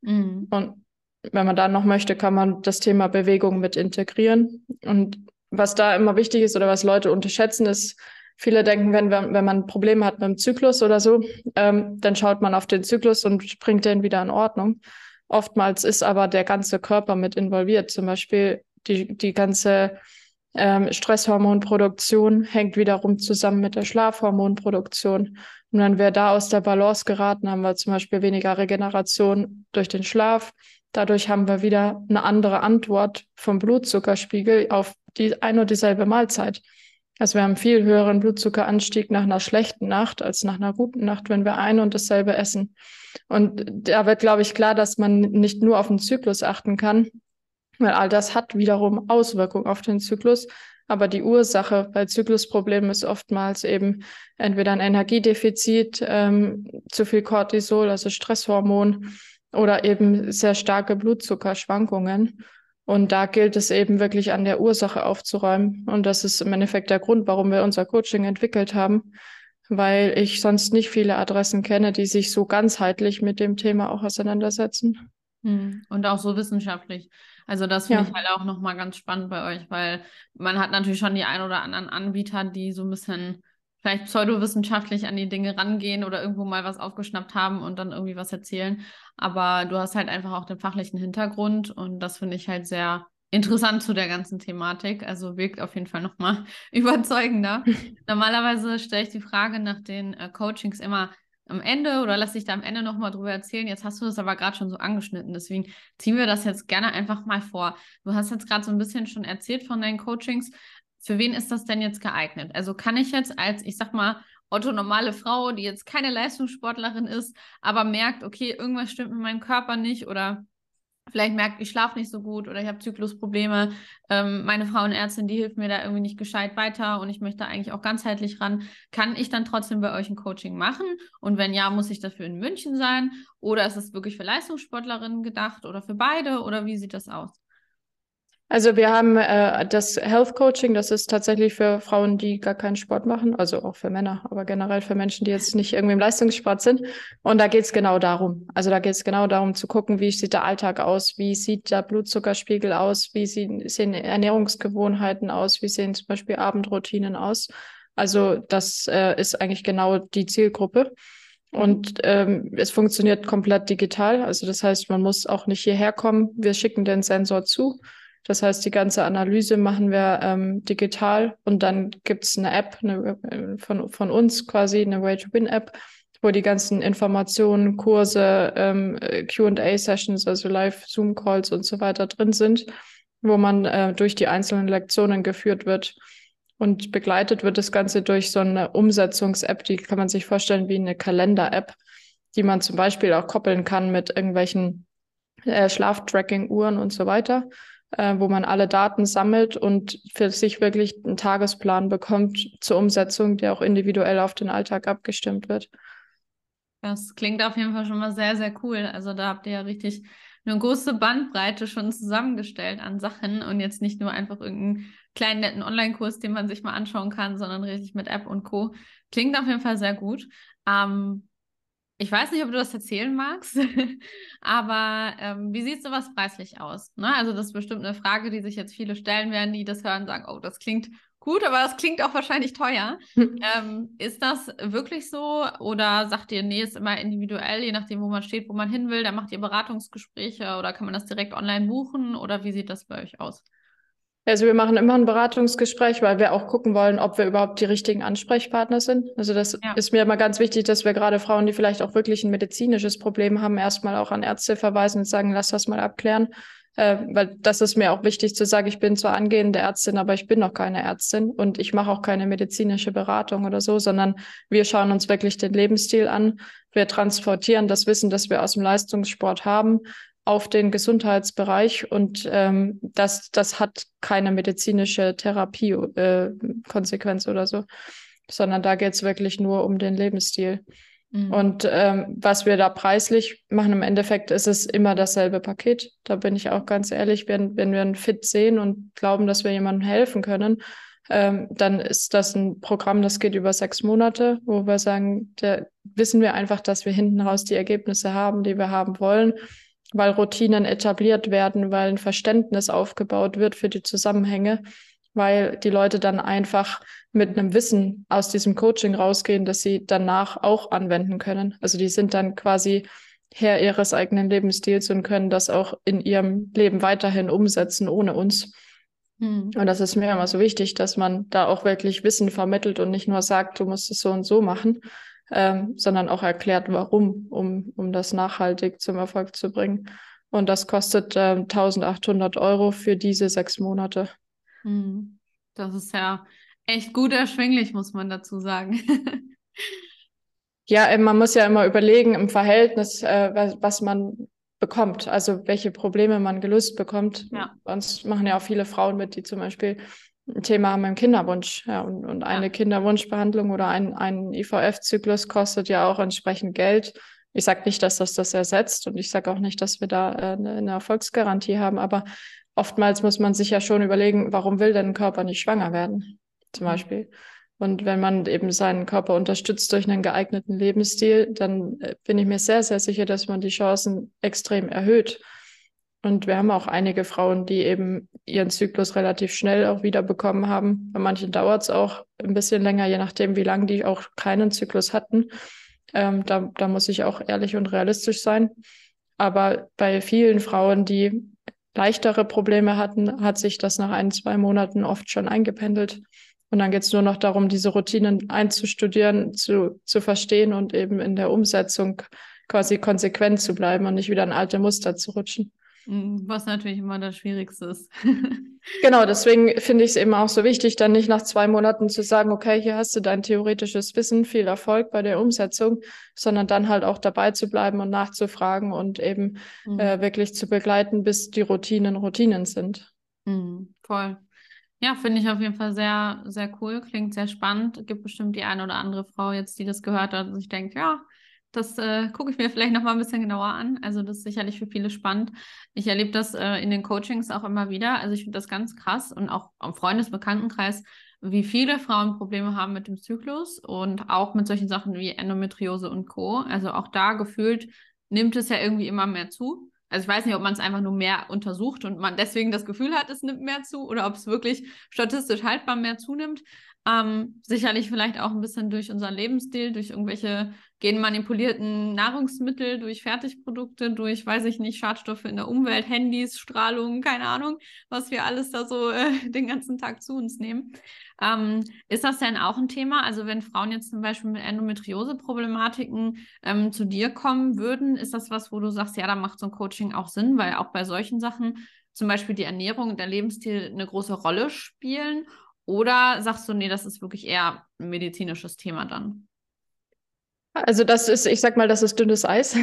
Mhm. Und wenn man dann noch möchte, kann man das Thema Bewegung mit integrieren. Und was da immer wichtig ist oder was Leute unterschätzen, ist, Viele denken, wenn, wenn man Probleme hat mit dem Zyklus oder so, ähm, dann schaut man auf den Zyklus und bringt den wieder in Ordnung. Oftmals ist aber der ganze Körper mit involviert. Zum Beispiel die, die ganze ähm, Stresshormonproduktion hängt wiederum zusammen mit der Schlafhormonproduktion. Und wenn wir da aus der Balance geraten, haben wir zum Beispiel weniger Regeneration durch den Schlaf. Dadurch haben wir wieder eine andere Antwort vom Blutzuckerspiegel auf die ein und dieselbe Mahlzeit. Also wir haben viel höheren Blutzuckeranstieg nach einer schlechten Nacht als nach einer guten Nacht, wenn wir ein und dasselbe essen. Und da wird, glaube ich, klar, dass man nicht nur auf den Zyklus achten kann, weil all das hat wiederum Auswirkungen auf den Zyklus. Aber die Ursache bei Zyklusproblemen ist oftmals eben entweder ein Energiedefizit, ähm, zu viel Cortisol, also Stresshormon, oder eben sehr starke Blutzuckerschwankungen. Und da gilt es eben wirklich an der Ursache aufzuräumen. Und das ist im Endeffekt der Grund, warum wir unser Coaching entwickelt haben, weil ich sonst nicht viele Adressen kenne, die sich so ganzheitlich mit dem Thema auch auseinandersetzen. Hm. Und auch so wissenschaftlich. Also das finde ja. ich halt auch nochmal ganz spannend bei euch, weil man hat natürlich schon die ein oder anderen Anbieter, die so ein bisschen vielleicht pseudowissenschaftlich an die Dinge rangehen oder irgendwo mal was aufgeschnappt haben und dann irgendwie was erzählen. Aber du hast halt einfach auch den fachlichen Hintergrund und das finde ich halt sehr interessant zu der ganzen Thematik. Also wirkt auf jeden Fall nochmal überzeugender. Normalerweise stelle ich die Frage nach den äh, Coachings immer am Ende oder lass dich da am Ende nochmal drüber erzählen. Jetzt hast du das aber gerade schon so angeschnitten. Deswegen ziehen wir das jetzt gerne einfach mal vor. Du hast jetzt gerade so ein bisschen schon erzählt von deinen Coachings für wen ist das denn jetzt geeignet? Also kann ich jetzt als, ich sag mal, Otto normale Frau, die jetzt keine Leistungssportlerin ist, aber merkt, okay, irgendwas stimmt mit meinem Körper nicht oder vielleicht merkt, ich schlafe nicht so gut oder ich habe Zyklusprobleme. Ähm, meine Frauenärztin, die hilft mir da irgendwie nicht gescheit weiter und ich möchte eigentlich auch ganzheitlich ran. Kann ich dann trotzdem bei euch ein Coaching machen? Und wenn ja, muss ich dafür in München sein? Oder ist es wirklich für Leistungssportlerinnen gedacht oder für beide? Oder wie sieht das aus? Also wir haben äh, das Health Coaching, das ist tatsächlich für Frauen, die gar keinen Sport machen, also auch für Männer, aber generell für Menschen, die jetzt nicht irgendwie im Leistungssport sind. Und da geht es genau darum. Also da geht es genau darum zu gucken, wie sieht der Alltag aus, wie sieht der Blutzuckerspiegel aus, wie sehen, sehen Ernährungsgewohnheiten aus, wie sehen zum Beispiel Abendroutinen aus. Also das äh, ist eigentlich genau die Zielgruppe. Und ähm, es funktioniert komplett digital. Also das heißt, man muss auch nicht hierher kommen. Wir schicken den Sensor zu das heißt, die ganze Analyse machen wir ähm, digital und dann gibt es eine App eine, äh, von, von uns quasi, eine Way-to-Win-App, wo die ganzen Informationen, Kurse, ähm, QA-Sessions, also Live-Zoom-Calls und so weiter drin sind, wo man äh, durch die einzelnen Lektionen geführt wird. Und begleitet wird das Ganze durch so eine Umsetzungs-App, die kann man sich vorstellen wie eine Kalender-App, die man zum Beispiel auch koppeln kann mit irgendwelchen äh, Schlaftracking-Uhren und so weiter äh, wo man alle Daten sammelt und für sich wirklich einen Tagesplan bekommt zur Umsetzung, der auch individuell auf den Alltag abgestimmt wird. Das klingt auf jeden Fall schon mal sehr, sehr cool. Also da habt ihr ja richtig eine große Bandbreite schon zusammengestellt an Sachen und jetzt nicht nur einfach irgendeinen kleinen netten Online-Kurs, den man sich mal anschauen kann, sondern richtig mit App und Co. Klingt auf jeden Fall sehr gut. Ähm, ich weiß nicht, ob du das erzählen magst, aber ähm, wie sieht sowas preislich aus? Ne? Also das ist bestimmt eine Frage, die sich jetzt viele stellen werden, die das hören und sagen, oh, das klingt gut, aber das klingt auch wahrscheinlich teuer. Hm. Ähm, ist das wirklich so? Oder sagt ihr, nee, ist immer individuell, je nachdem, wo man steht, wo man hin will? Dann macht ihr Beratungsgespräche oder kann man das direkt online buchen? Oder wie sieht das bei euch aus? Also wir machen immer ein Beratungsgespräch, weil wir auch gucken wollen, ob wir überhaupt die richtigen Ansprechpartner sind. Also das ja. ist mir immer ganz wichtig, dass wir gerade Frauen, die vielleicht auch wirklich ein medizinisches Problem haben, erstmal auch an Ärzte verweisen und sagen, lass das mal abklären. Äh, weil das ist mir auch wichtig zu sagen, ich bin zwar angehende Ärztin, aber ich bin noch keine Ärztin und ich mache auch keine medizinische Beratung oder so, sondern wir schauen uns wirklich den Lebensstil an. Wir transportieren das Wissen, das wir aus dem Leistungssport haben, auf den Gesundheitsbereich und ähm, das, das hat keine medizinische Therapie-Konsequenz äh, oder so, sondern da geht es wirklich nur um den Lebensstil. Mhm. Und ähm, was wir da preislich machen, im Endeffekt ist es immer dasselbe Paket. Da bin ich auch ganz ehrlich, wenn, wenn wir ein Fit sehen und glauben, dass wir jemandem helfen können, ähm, dann ist das ein Programm, das geht über sechs Monate, wo wir sagen, da wissen wir einfach, dass wir hinten raus die Ergebnisse haben, die wir haben wollen weil Routinen etabliert werden, weil ein Verständnis aufgebaut wird für die Zusammenhänge, weil die Leute dann einfach mit einem Wissen aus diesem Coaching rausgehen, dass sie danach auch anwenden können. Also die sind dann quasi Herr ihres eigenen Lebensstils und können das auch in ihrem Leben weiterhin umsetzen ohne uns. Mhm. Und das ist mir immer so wichtig, dass man da auch wirklich Wissen vermittelt und nicht nur sagt, du musst es so und so machen, ähm, sondern auch erklärt, warum, um, um das nachhaltig zum Erfolg zu bringen. Und das kostet äh, 1800 Euro für diese sechs Monate. Hm. Das ist ja echt gut erschwinglich, muss man dazu sagen. ja, man muss ja immer überlegen im Verhältnis, äh, was, was man bekommt, also welche Probleme man gelöst bekommt. Ja. Sonst machen ja auch viele Frauen mit, die zum Beispiel Thema haben im Kinderwunsch. Ja, und, und eine ja. Kinderwunschbehandlung oder ein, ein IVF-Zyklus kostet ja auch entsprechend Geld. Ich sage nicht, dass das das ersetzt und ich sage auch nicht, dass wir da äh, eine, eine Erfolgsgarantie haben, aber oftmals muss man sich ja schon überlegen, warum will denn ein Körper nicht schwanger werden, zum mhm. Beispiel. Und wenn man eben seinen Körper unterstützt durch einen geeigneten Lebensstil, dann äh, bin ich mir sehr, sehr sicher, dass man die Chancen extrem erhöht. Und wir haben auch einige Frauen, die eben ihren Zyklus relativ schnell auch wieder bekommen haben. Bei manchen dauert es auch ein bisschen länger, je nachdem, wie lange die auch keinen Zyklus hatten. Ähm, da, da muss ich auch ehrlich und realistisch sein. Aber bei vielen Frauen, die leichtere Probleme hatten, hat sich das nach ein, zwei Monaten oft schon eingependelt. Und dann geht es nur noch darum, diese Routinen einzustudieren, zu, zu verstehen und eben in der Umsetzung quasi konsequent zu bleiben und nicht wieder in alte Muster zu rutschen. Was natürlich immer das Schwierigste ist. genau, deswegen finde ich es eben auch so wichtig, dann nicht nach zwei Monaten zu sagen, okay, hier hast du dein theoretisches Wissen, viel Erfolg bei der Umsetzung, sondern dann halt auch dabei zu bleiben und nachzufragen und eben mhm. äh, wirklich zu begleiten, bis die Routinen Routinen sind. Mhm, voll. Ja, finde ich auf jeden Fall sehr, sehr cool. Klingt sehr spannend. Gibt bestimmt die eine oder andere Frau jetzt, die das gehört hat und sich denkt, ja, das äh, gucke ich mir vielleicht noch mal ein bisschen genauer an. Also das ist sicherlich für viele spannend. Ich erlebe das äh, in den Coachings auch immer wieder. Also ich finde das ganz krass und auch am Freundesbekanntenkreis, wie viele Frauen Probleme haben mit dem Zyklus und auch mit solchen Sachen wie Endometriose und Co. Also auch da gefühlt nimmt es ja irgendwie immer mehr zu. Also ich weiß nicht, ob man es einfach nur mehr untersucht und man deswegen das Gefühl hat, es nimmt mehr zu oder ob es wirklich statistisch haltbar mehr zunimmt. Ähm, sicherlich vielleicht auch ein bisschen durch unseren Lebensstil, durch irgendwelche genmanipulierten Nahrungsmittel, durch Fertigprodukte, durch, weiß ich nicht, Schadstoffe in der Umwelt, Handys, Strahlung, keine Ahnung, was wir alles da so äh, den ganzen Tag zu uns nehmen. Ähm, ist das denn auch ein Thema? Also wenn Frauen jetzt zum Beispiel mit Endometriose-Problematiken ähm, zu dir kommen würden, ist das was, wo du sagst, ja, da macht so ein Coaching auch Sinn, weil auch bei solchen Sachen zum Beispiel die Ernährung und der Lebensstil eine große Rolle spielen? Oder sagst du, nee, das ist wirklich eher ein medizinisches Thema dann? Also das ist, ich sag mal, das ist dünnes Eis.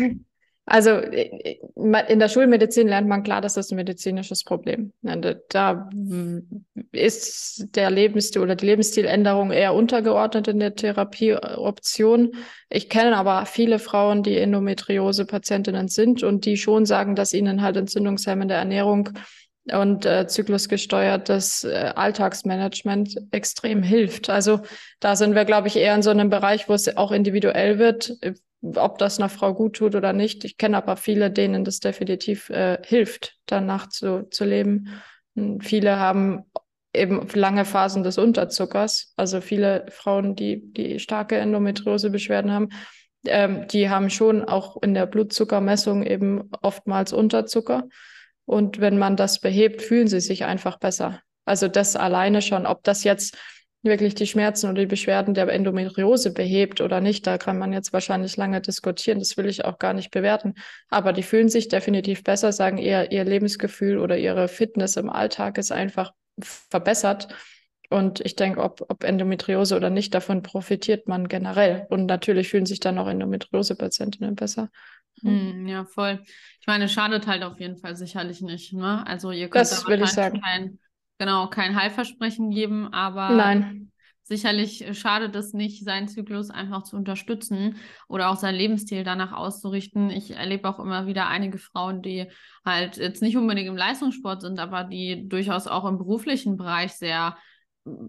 Also äh, in der Schulmedizin lernt man klar, das ist ein medizinisches Problem. Da ist der Lebensstil oder die Lebensstiländerung eher untergeordnet in der Therapieoption. Ich kenne aber viele Frauen, die Endometriose-Patientinnen sind und die schon sagen, dass ihnen halt entzündungshemmende Ernährung und äh, zyklusgesteuertes äh, Alltagsmanagement extrem hilft. Also da sind wir, glaube ich, eher in so einem Bereich, wo es auch individuell wird, äh, ob das einer Frau gut tut oder nicht. Ich kenne aber viele, denen das definitiv äh, hilft, danach zu, zu leben. Und viele haben eben lange Phasen des Unterzuckers. Also viele Frauen, die, die starke Endometriose-Beschwerden haben, ähm, die haben schon auch in der Blutzuckermessung eben oftmals Unterzucker. Und wenn man das behebt, fühlen sie sich einfach besser. Also das alleine schon, ob das jetzt wirklich die Schmerzen oder die Beschwerden der Endometriose behebt oder nicht, da kann man jetzt wahrscheinlich lange diskutieren. Das will ich auch gar nicht bewerten. Aber die fühlen sich definitiv besser, sagen eher, ihr Lebensgefühl oder ihre Fitness im Alltag ist einfach verbessert. Und ich denke, ob, ob Endometriose oder nicht, davon profitiert man generell. Und natürlich fühlen sich dann auch Endometriose-Patientinnen besser. Hm, ja, voll. Ich meine, schadet halt auf jeden Fall sicherlich nicht. Ne? Also ihr könnt das da will ich sagen. kein genau, kein Heilversprechen geben, aber Nein. sicherlich schadet es nicht, seinen Zyklus einfach zu unterstützen oder auch sein Lebensstil danach auszurichten. Ich erlebe auch immer wieder einige Frauen, die halt jetzt nicht unbedingt im Leistungssport sind, aber die durchaus auch im beruflichen Bereich sehr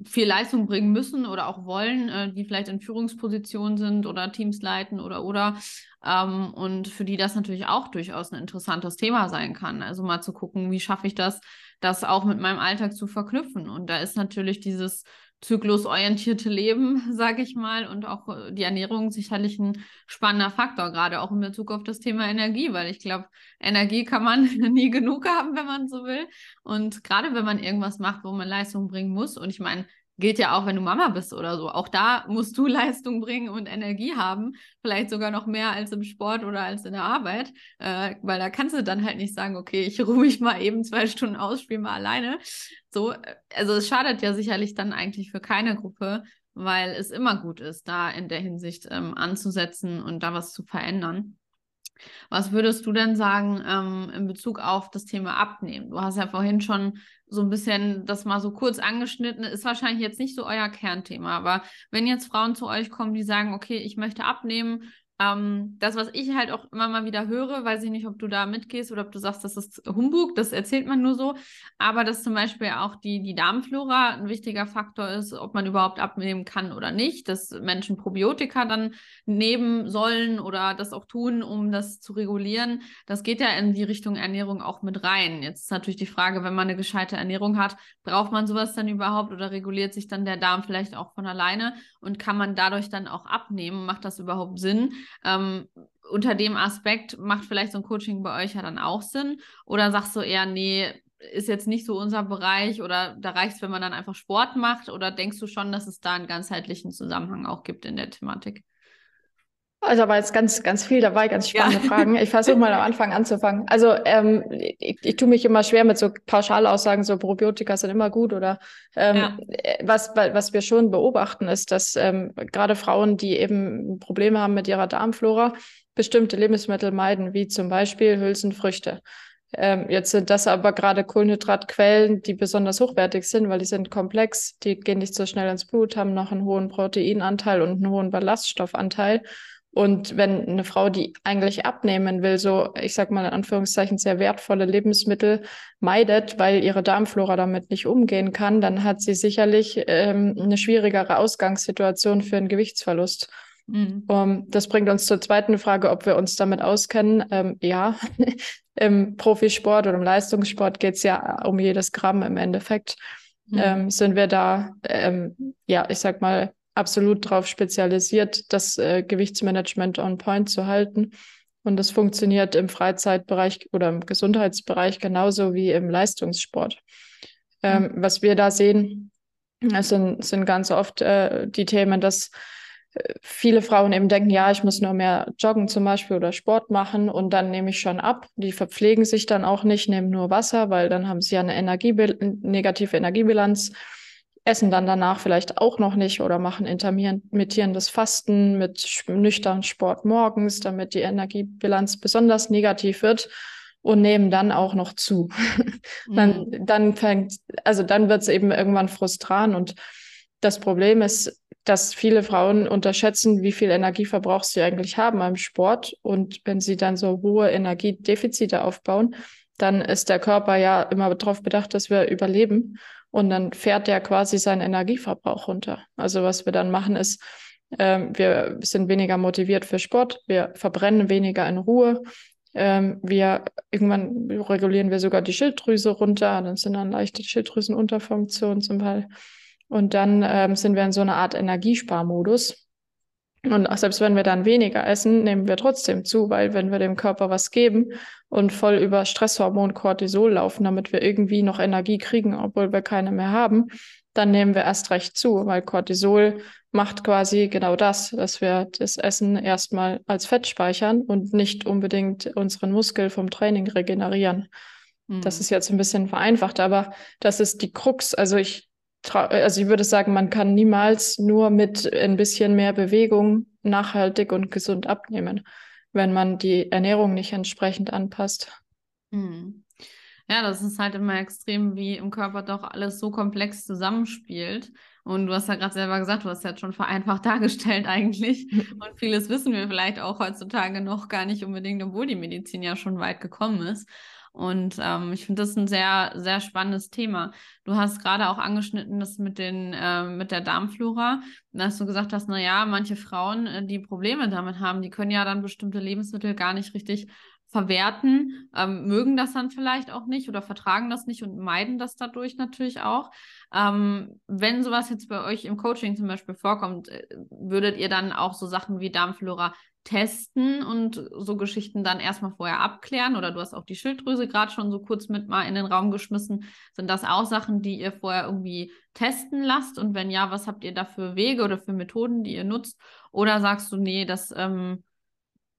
viel Leistung bringen müssen oder auch wollen, äh, die vielleicht in Führungspositionen sind oder Teams leiten oder oder ähm, und für die das natürlich auch durchaus ein interessantes Thema sein kann. Also mal zu gucken, wie schaffe ich das, das auch mit meinem Alltag zu verknüpfen. Und da ist natürlich dieses zyklusorientierte Leben, sage ich mal, und auch äh, die Ernährung sicherlich ein spannender Faktor, gerade auch in Bezug auf das Thema Energie, weil ich glaube, Energie kann man nie genug haben, wenn man so will. Und gerade wenn man irgendwas macht, wo man Leistung bringen muss, und ich meine, gilt ja auch, wenn du Mama bist oder so. Auch da musst du Leistung bringen und Energie haben. Vielleicht sogar noch mehr als im Sport oder als in der Arbeit. Äh, weil da kannst du dann halt nicht sagen, okay, ich ruhe mich mal eben zwei Stunden aus, spiele mal alleine. So, also es schadet ja sicherlich dann eigentlich für keine Gruppe, weil es immer gut ist, da in der Hinsicht ähm, anzusetzen und da was zu verändern. Was würdest du denn sagen ähm, in Bezug auf das Thema Abnehmen? Du hast ja vorhin schon so ein bisschen das mal so kurz angeschnitten. Ist wahrscheinlich jetzt nicht so euer Kernthema, aber wenn jetzt Frauen zu euch kommen, die sagen, okay, ich möchte abnehmen, ähm, das, was ich halt auch immer mal wieder höre, weiß ich nicht, ob du da mitgehst oder ob du sagst, das ist Humbug, das erzählt man nur so, aber dass zum Beispiel auch die, die Darmflora ein wichtiger Faktor ist, ob man überhaupt abnehmen kann oder nicht, dass Menschen Probiotika dann nehmen sollen oder das auch tun, um das zu regulieren. Das geht ja in die Richtung Ernährung auch mit rein. Jetzt ist natürlich die Frage, wenn man eine gescheite Ernährung hat, braucht man sowas dann überhaupt oder reguliert sich dann der Darm vielleicht auch von alleine und kann man dadurch dann auch abnehmen? Macht das überhaupt Sinn? Ähm, unter dem Aspekt macht vielleicht so ein Coaching bei euch ja dann auch Sinn? Oder sagst du eher, nee, ist jetzt nicht so unser Bereich oder da reicht es, wenn man dann einfach Sport macht? Oder denkst du schon, dass es da einen ganzheitlichen Zusammenhang auch gibt in der Thematik? Also aber jetzt ganz, ganz viel dabei, ganz spannende ja. Fragen. Ich versuche mal am Anfang anzufangen. Also ähm, ich, ich tue mich immer schwer mit so Pauschalaussagen, so Probiotika sind immer gut oder ähm, ja. was, was wir schon beobachten ist, dass ähm, gerade Frauen, die eben Probleme haben mit ihrer Darmflora, bestimmte Lebensmittel meiden, wie zum Beispiel Hülsenfrüchte. Ähm, jetzt sind das aber gerade Kohlenhydratquellen, die besonders hochwertig sind, weil die sind komplex, die gehen nicht so schnell ins Blut, haben noch einen hohen Proteinanteil und einen hohen Ballaststoffanteil. Und wenn eine Frau, die eigentlich abnehmen will, so, ich sag mal in Anführungszeichen, sehr wertvolle Lebensmittel meidet, weil ihre Darmflora damit nicht umgehen kann, dann hat sie sicherlich ähm, eine schwierigere Ausgangssituation für einen Gewichtsverlust. Mhm. Um, das bringt uns zur zweiten Frage, ob wir uns damit auskennen. Ähm, ja, im Profisport oder im Leistungssport geht es ja um jedes Gramm im Endeffekt. Mhm. Ähm, sind wir da, ähm, ja, ich sag mal, absolut darauf spezialisiert, das äh, Gewichtsmanagement on point zu halten. Und das funktioniert im Freizeitbereich oder im Gesundheitsbereich genauso wie im Leistungssport. Ähm, mhm. Was wir da sehen, sind, sind ganz oft äh, die Themen, dass äh, viele Frauen eben denken, ja, ich muss nur mehr joggen zum Beispiel oder Sport machen und dann nehme ich schon ab. Die verpflegen sich dann auch nicht, nehmen nur Wasser, weil dann haben sie ja eine Energiebil negative Energiebilanz essen dann danach vielleicht auch noch nicht oder machen intermittierendes Fasten mit nüchternen Sport morgens, damit die Energiebilanz besonders negativ wird und nehmen dann auch noch zu. dann, mhm. dann fängt, also dann wird es eben irgendwann frustran und das Problem ist, dass viele Frauen unterschätzen, wie viel Energieverbrauch sie eigentlich haben beim Sport. Und wenn sie dann so hohe Energiedefizite aufbauen, dann ist der Körper ja immer darauf bedacht, dass wir überleben. Und dann fährt der quasi seinen Energieverbrauch runter. Also was wir dann machen ist, äh, wir sind weniger motiviert für Sport, wir verbrennen weniger in Ruhe, Ähm, wir irgendwann regulieren wir sogar die Schilddrüse runter, dann sind dann leichte Schilddrüsenunterfunktionen zum Teil. Und dann ähm, sind wir in so einer Art Energiesparmodus. Und selbst wenn wir dann weniger essen, nehmen wir trotzdem zu, weil wenn wir dem Körper was geben und voll über Stresshormon Cortisol laufen, damit wir irgendwie noch Energie kriegen, obwohl wir keine mehr haben, dann nehmen wir erst recht zu, weil Cortisol macht quasi genau das, dass wir das Essen erstmal als Fett speichern und nicht unbedingt unseren Muskel vom Training regenerieren. Mhm. Das ist jetzt ein bisschen vereinfacht, aber das ist die Krux. Also ich also ich würde sagen, man kann niemals nur mit ein bisschen mehr Bewegung nachhaltig und gesund abnehmen, wenn man die Ernährung nicht entsprechend anpasst. Hm. Ja, das ist halt immer extrem, wie im Körper doch alles so komplex zusammenspielt. Und du hast ja gerade selber gesagt, du hast ja schon vereinfacht dargestellt eigentlich. Und vieles wissen wir vielleicht auch heutzutage noch gar nicht unbedingt, obwohl die Medizin ja schon weit gekommen ist. Und ähm, ich finde das ein sehr, sehr spannendes Thema. Du hast gerade auch angeschnitten, das mit, den, äh, mit der Darmflora, dass du gesagt hast, naja, manche Frauen, äh, die Probleme damit haben, die können ja dann bestimmte Lebensmittel gar nicht richtig verwerten, ähm, mögen das dann vielleicht auch nicht oder vertragen das nicht und meiden das dadurch natürlich auch. Ähm, wenn sowas jetzt bei euch im Coaching zum Beispiel vorkommt, äh, würdet ihr dann auch so Sachen wie Darmflora testen und so Geschichten dann erstmal vorher abklären? Oder du hast auch die Schilddrüse gerade schon so kurz mit mal in den Raum geschmissen. Sind das auch Sachen, die ihr vorher irgendwie testen lasst? Und wenn ja, was habt ihr da für Wege oder für Methoden, die ihr nutzt? Oder sagst du, nee, das ähm,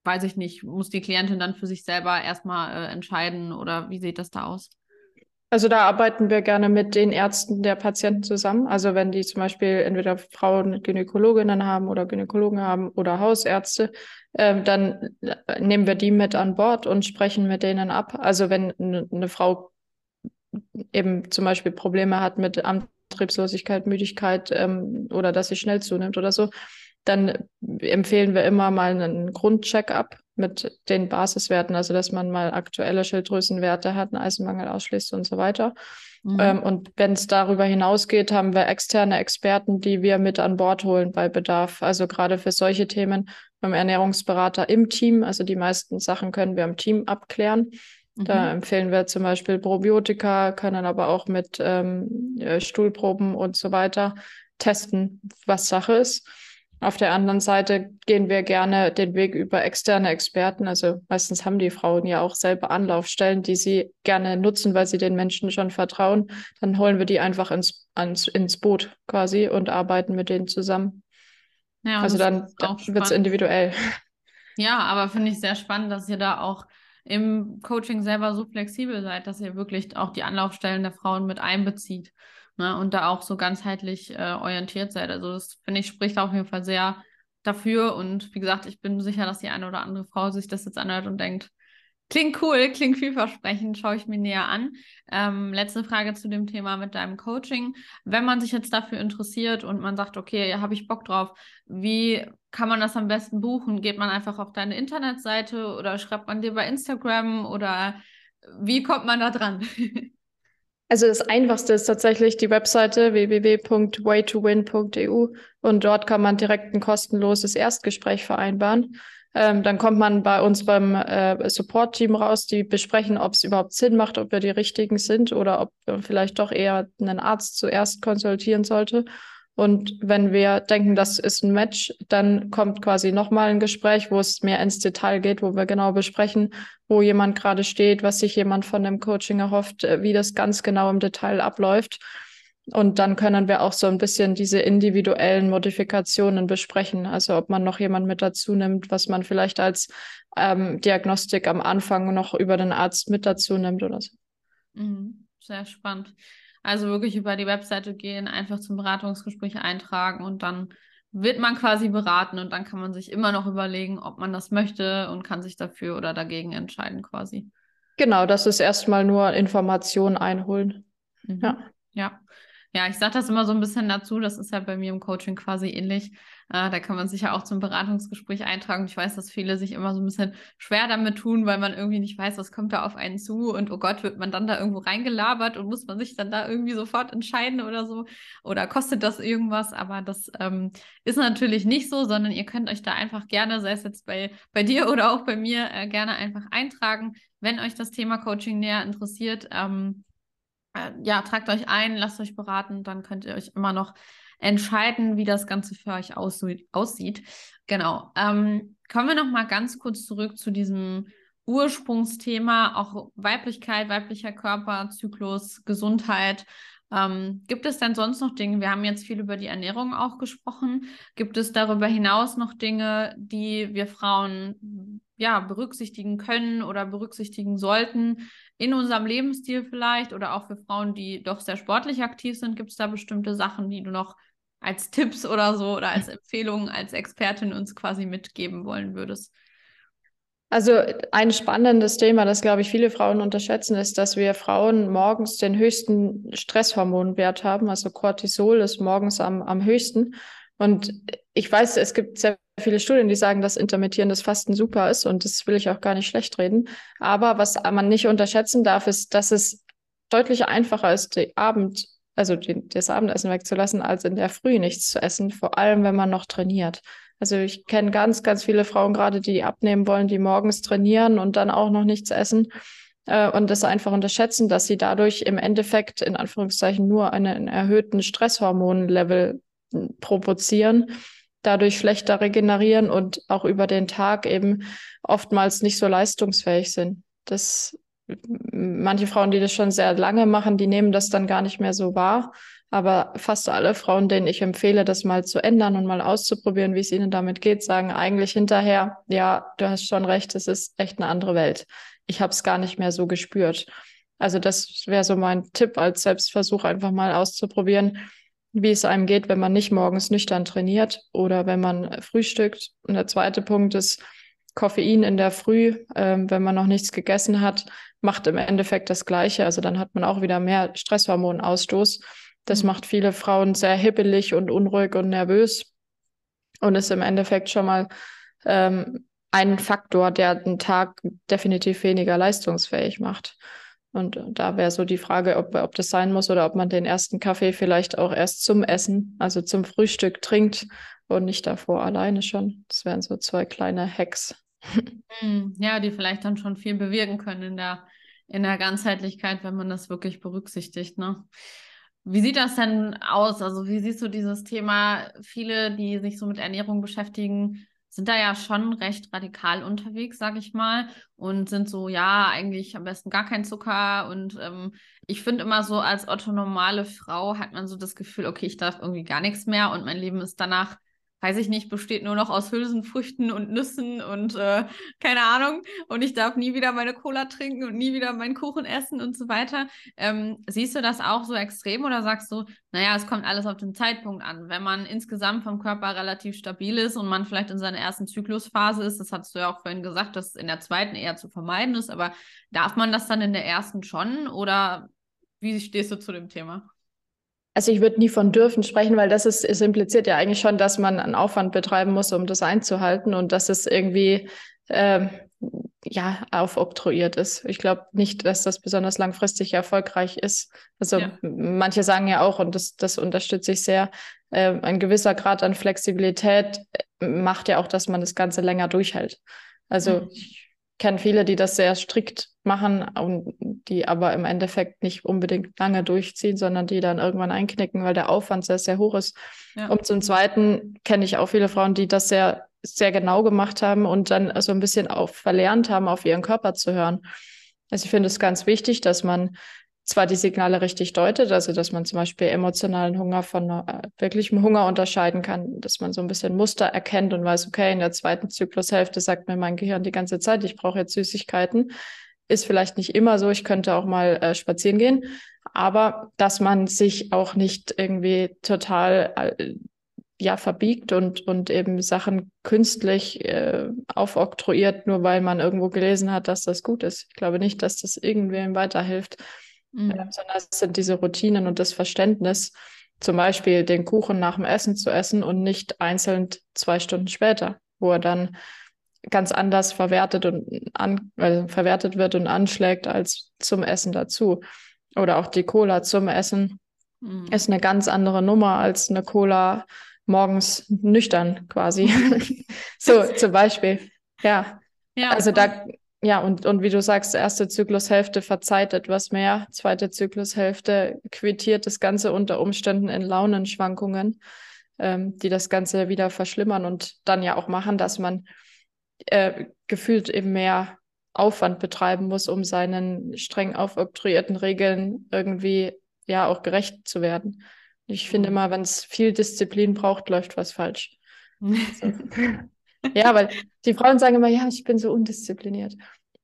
weiß ich nicht, muss die Klientin dann für sich selber erstmal äh, entscheiden? Oder wie sieht das da aus? Also da arbeiten wir gerne mit den Ärzten der Patienten zusammen. Also wenn die zum Beispiel entweder Frauen Gynäkologinnen haben oder Gynäkologen haben oder Hausärzte, äh, dann nehmen wir die mit an Bord und sprechen mit denen ab. Also wenn eine Frau eben zum Beispiel Probleme hat mit Antriebslosigkeit, Müdigkeit ähm, oder dass sie schnell zunimmt oder so, dann empfehlen wir immer mal einen Grundcheck-up mit den Basiswerten, also dass man mal aktuelle Schilddrüsenwerte hat, einen Eisenmangel ausschließt und so weiter. Mhm. Ähm, und wenn es darüber hinausgeht, haben wir externe Experten, die wir mit an Bord holen bei Bedarf. Also gerade für solche Themen beim Ernährungsberater im Team. Also die meisten Sachen können wir im Team abklären. Mhm. Da empfehlen wir zum Beispiel Probiotika, können aber auch mit ähm, äh, Stuhlproben und so weiter testen, was Sache ist. Auf der anderen Seite gehen wir gerne den Weg über externe Experten. Also meistens haben die Frauen ja auch selber Anlaufstellen, die sie gerne nutzen, weil sie den Menschen schon vertrauen. Dann holen wir die einfach ins, ans, ins Boot quasi und arbeiten mit denen zusammen. Ja, also dann wird es individuell. Ja, aber finde ich sehr spannend, dass ihr da auch im Coaching selber so flexibel seid, dass ihr wirklich auch die Anlaufstellen der Frauen mit einbezieht ne, und da auch so ganzheitlich äh, orientiert seid. Also das finde ich spricht auf jeden Fall sehr dafür und wie gesagt, ich bin sicher, dass die eine oder andere Frau sich das jetzt anhört und denkt, klingt cool, klingt vielversprechend, schaue ich mir näher an. Ähm, letzte Frage zu dem Thema mit deinem Coaching. Wenn man sich jetzt dafür interessiert und man sagt, okay, habe ich Bock drauf, wie kann man das am besten buchen? Geht man einfach auf deine Internetseite oder schreibt man dir bei Instagram oder wie kommt man da dran? Also das Einfachste ist tatsächlich die Webseite www.waytowin.eu und dort kann man direkt ein kostenloses Erstgespräch vereinbaren. Ähm, dann kommt man bei unserem äh, Support-Team raus, die besprechen, ob es überhaupt Sinn macht, ob wir die richtigen sind oder ob man vielleicht doch eher einen Arzt zuerst konsultieren sollte. Und wenn wir denken, das ist ein Match, dann kommt quasi nochmal ein Gespräch, wo es mehr ins Detail geht, wo wir genau besprechen, wo jemand gerade steht, was sich jemand von dem Coaching erhofft, äh, wie das ganz genau im Detail abläuft. Und dann können wir auch so ein bisschen diese individuellen Modifikationen besprechen. Also ob man noch jemand mit dazu nimmt, was man vielleicht als ähm, Diagnostik am Anfang noch über den Arzt mit dazu nimmt oder so. Mhm. Sehr spannend. Also wirklich über die Webseite gehen, einfach zum Beratungsgespräch eintragen und dann wird man quasi beraten und dann kann man sich immer noch überlegen, ob man das möchte und kann sich dafür oder dagegen entscheiden quasi. Genau, das ist erstmal nur Informationen einholen. Mhm. Ja. Ja. Ja, ich sage das immer so ein bisschen dazu. Das ist ja bei mir im Coaching quasi ähnlich. Äh, da kann man sich ja auch zum Beratungsgespräch eintragen. Ich weiß, dass viele sich immer so ein bisschen schwer damit tun, weil man irgendwie nicht weiß, was kommt da auf einen zu und oh Gott, wird man dann da irgendwo reingelabert und muss man sich dann da irgendwie sofort entscheiden oder so? Oder kostet das irgendwas? Aber das ähm, ist natürlich nicht so, sondern ihr könnt euch da einfach gerne, sei es jetzt bei, bei dir oder auch bei mir, äh, gerne einfach eintragen, wenn euch das Thema Coaching näher interessiert. Ähm, äh, ja, tragt euch ein, lasst euch beraten, dann könnt ihr euch immer noch entscheiden, wie das Ganze für euch aussieht. Genau. Ähm, kommen wir noch mal ganz kurz zurück zu diesem Ursprungsthema, auch Weiblichkeit, weiblicher Körper, Zyklus, Gesundheit. Ähm, gibt es denn sonst noch Dinge? Wir haben jetzt viel über die Ernährung auch gesprochen. Gibt es darüber hinaus noch Dinge, die wir Frauen ja berücksichtigen können oder berücksichtigen sollten, in unserem Lebensstil vielleicht oder auch für Frauen, die doch sehr sportlich aktiv sind, gibt es da bestimmte Sachen, die du noch als Tipps oder so oder als Empfehlungen als Expertin uns quasi mitgeben wollen würdest? Also ein spannendes Thema, das glaube ich viele Frauen unterschätzen, ist, dass wir Frauen morgens den höchsten Stresshormonwert haben. Also Cortisol ist morgens am, am höchsten. Und ich weiß, es gibt sehr viele Studien, die sagen, dass intermittierendes Fasten super ist und das will ich auch gar nicht schlecht reden. Aber was man nicht unterschätzen darf, ist, dass es deutlich einfacher ist, die Abend, also die, das Abendessen wegzulassen, als in der Früh nichts zu essen, vor allem wenn man noch trainiert. Also ich kenne ganz, ganz viele Frauen gerade, die abnehmen wollen, die morgens trainieren und dann auch noch nichts essen äh, und das einfach unterschätzen, dass sie dadurch im Endeffekt in Anführungszeichen nur einen erhöhten Stresshormonlevel hm, provozieren dadurch schlechter regenerieren und auch über den Tag eben oftmals nicht so leistungsfähig sind. Das manche Frauen, die das schon sehr lange machen, die nehmen das dann gar nicht mehr so wahr. Aber fast alle Frauen, denen ich empfehle, das mal zu ändern und mal auszuprobieren, wie es ihnen damit geht, sagen eigentlich hinterher, ja, du hast schon recht, es ist echt eine andere Welt. Ich habe es gar nicht mehr so gespürt. Also das wäre so mein Tipp als Selbstversuch, einfach mal auszuprobieren, wie es einem geht, wenn man nicht morgens nüchtern trainiert oder wenn man frühstückt. Und der zweite Punkt ist Koffein in der Früh, ähm, wenn man noch nichts gegessen hat, macht im Endeffekt das Gleiche. Also dann hat man auch wieder mehr Stresshormonausstoß. Das mhm. macht viele Frauen sehr hippelig und unruhig und nervös und ist im Endeffekt schon mal ähm, ein Faktor, der den Tag definitiv weniger leistungsfähig macht. Und da wäre so die Frage, ob, ob das sein muss oder ob man den ersten Kaffee vielleicht auch erst zum Essen, also zum Frühstück trinkt und nicht davor alleine schon. Das wären so zwei kleine Hacks. Hm, ja, die vielleicht dann schon viel bewirken können in der, in der Ganzheitlichkeit, wenn man das wirklich berücksichtigt. Ne? Wie sieht das denn aus? Also, wie siehst du dieses Thema? Viele, die sich so mit Ernährung beschäftigen, sind da ja schon recht radikal unterwegs, sage ich mal, und sind so, ja, eigentlich am besten gar kein Zucker. Und ähm, ich finde immer so, als Otto Frau hat man so das Gefühl, okay, ich darf irgendwie gar nichts mehr und mein Leben ist danach weiß ich nicht, besteht nur noch aus Hülsenfrüchten und Nüssen und äh, keine Ahnung. Und ich darf nie wieder meine Cola trinken und nie wieder meinen Kuchen essen und so weiter. Ähm, siehst du das auch so extrem oder sagst du, naja, es kommt alles auf den Zeitpunkt an. Wenn man insgesamt vom Körper relativ stabil ist und man vielleicht in seiner ersten Zyklusphase ist, das hast du ja auch vorhin gesagt, dass es in der zweiten eher zu vermeiden ist, aber darf man das dann in der ersten schon oder wie stehst du zu dem Thema? Also ich würde nie von dürfen sprechen, weil das ist, es impliziert ja eigentlich schon, dass man einen Aufwand betreiben muss, um das einzuhalten und dass es irgendwie ähm, ja aufoktroyiert ist. Ich glaube nicht, dass das besonders langfristig erfolgreich ist. Also ja. manche sagen ja auch, und das, das unterstütze ich sehr, äh, ein gewisser Grad an Flexibilität macht ja auch, dass man das Ganze länger durchhält. Also mhm. ich kenne viele, die das sehr strikt machen und die aber im Endeffekt nicht unbedingt lange durchziehen, sondern die dann irgendwann einknicken, weil der Aufwand sehr, sehr hoch ist. Ja. Und zum Zweiten kenne ich auch viele Frauen, die das sehr, sehr genau gemacht haben und dann so ein bisschen auch verlernt haben, auf ihren Körper zu hören. Also ich finde es ganz wichtig, dass man zwar die Signale richtig deutet, also dass man zum Beispiel emotionalen Hunger von äh, wirklichem Hunger unterscheiden kann, dass man so ein bisschen Muster erkennt und weiß, okay, in der zweiten Zyklushälfte sagt mir mein Gehirn die ganze Zeit, ich brauche jetzt Süßigkeiten. Ist vielleicht nicht immer so, ich könnte auch mal äh, spazieren gehen, aber dass man sich auch nicht irgendwie total äh, ja verbiegt und und eben Sachen künstlich äh, aufoktroyiert, nur weil man irgendwo gelesen hat, dass das gut ist. Ich glaube nicht, dass das irgendwem weiterhilft. Mhm. äh, sondern es sind diese Routinen und das Verständnis, zum Beispiel den Kuchen nach dem Essen zu essen und nicht einzeln zwei Stunden später, wo er dann ganz anders verwertet und an, äh, verwertet wird und anschlägt als zum Essen dazu. Oder auch die Cola zum Essen mhm. ist eine ganz andere Nummer als eine Cola morgens nüchtern quasi. so zum Beispiel. Ja. ja also da, ja, und, und wie du sagst, erste Zyklushälfte verzeiht etwas mehr, zweite Zyklushälfte quittiert das Ganze unter Umständen in Launenschwankungen, ähm, die das Ganze wieder verschlimmern und dann ja auch machen, dass man äh, gefühlt eben mehr Aufwand betreiben muss, um seinen streng aufoktroyierten Regeln irgendwie ja auch gerecht zu werden. Ich finde mhm. immer, wenn es viel Disziplin braucht, läuft was falsch. so. Ja, weil die Frauen sagen immer, ja, ich bin so undiszipliniert.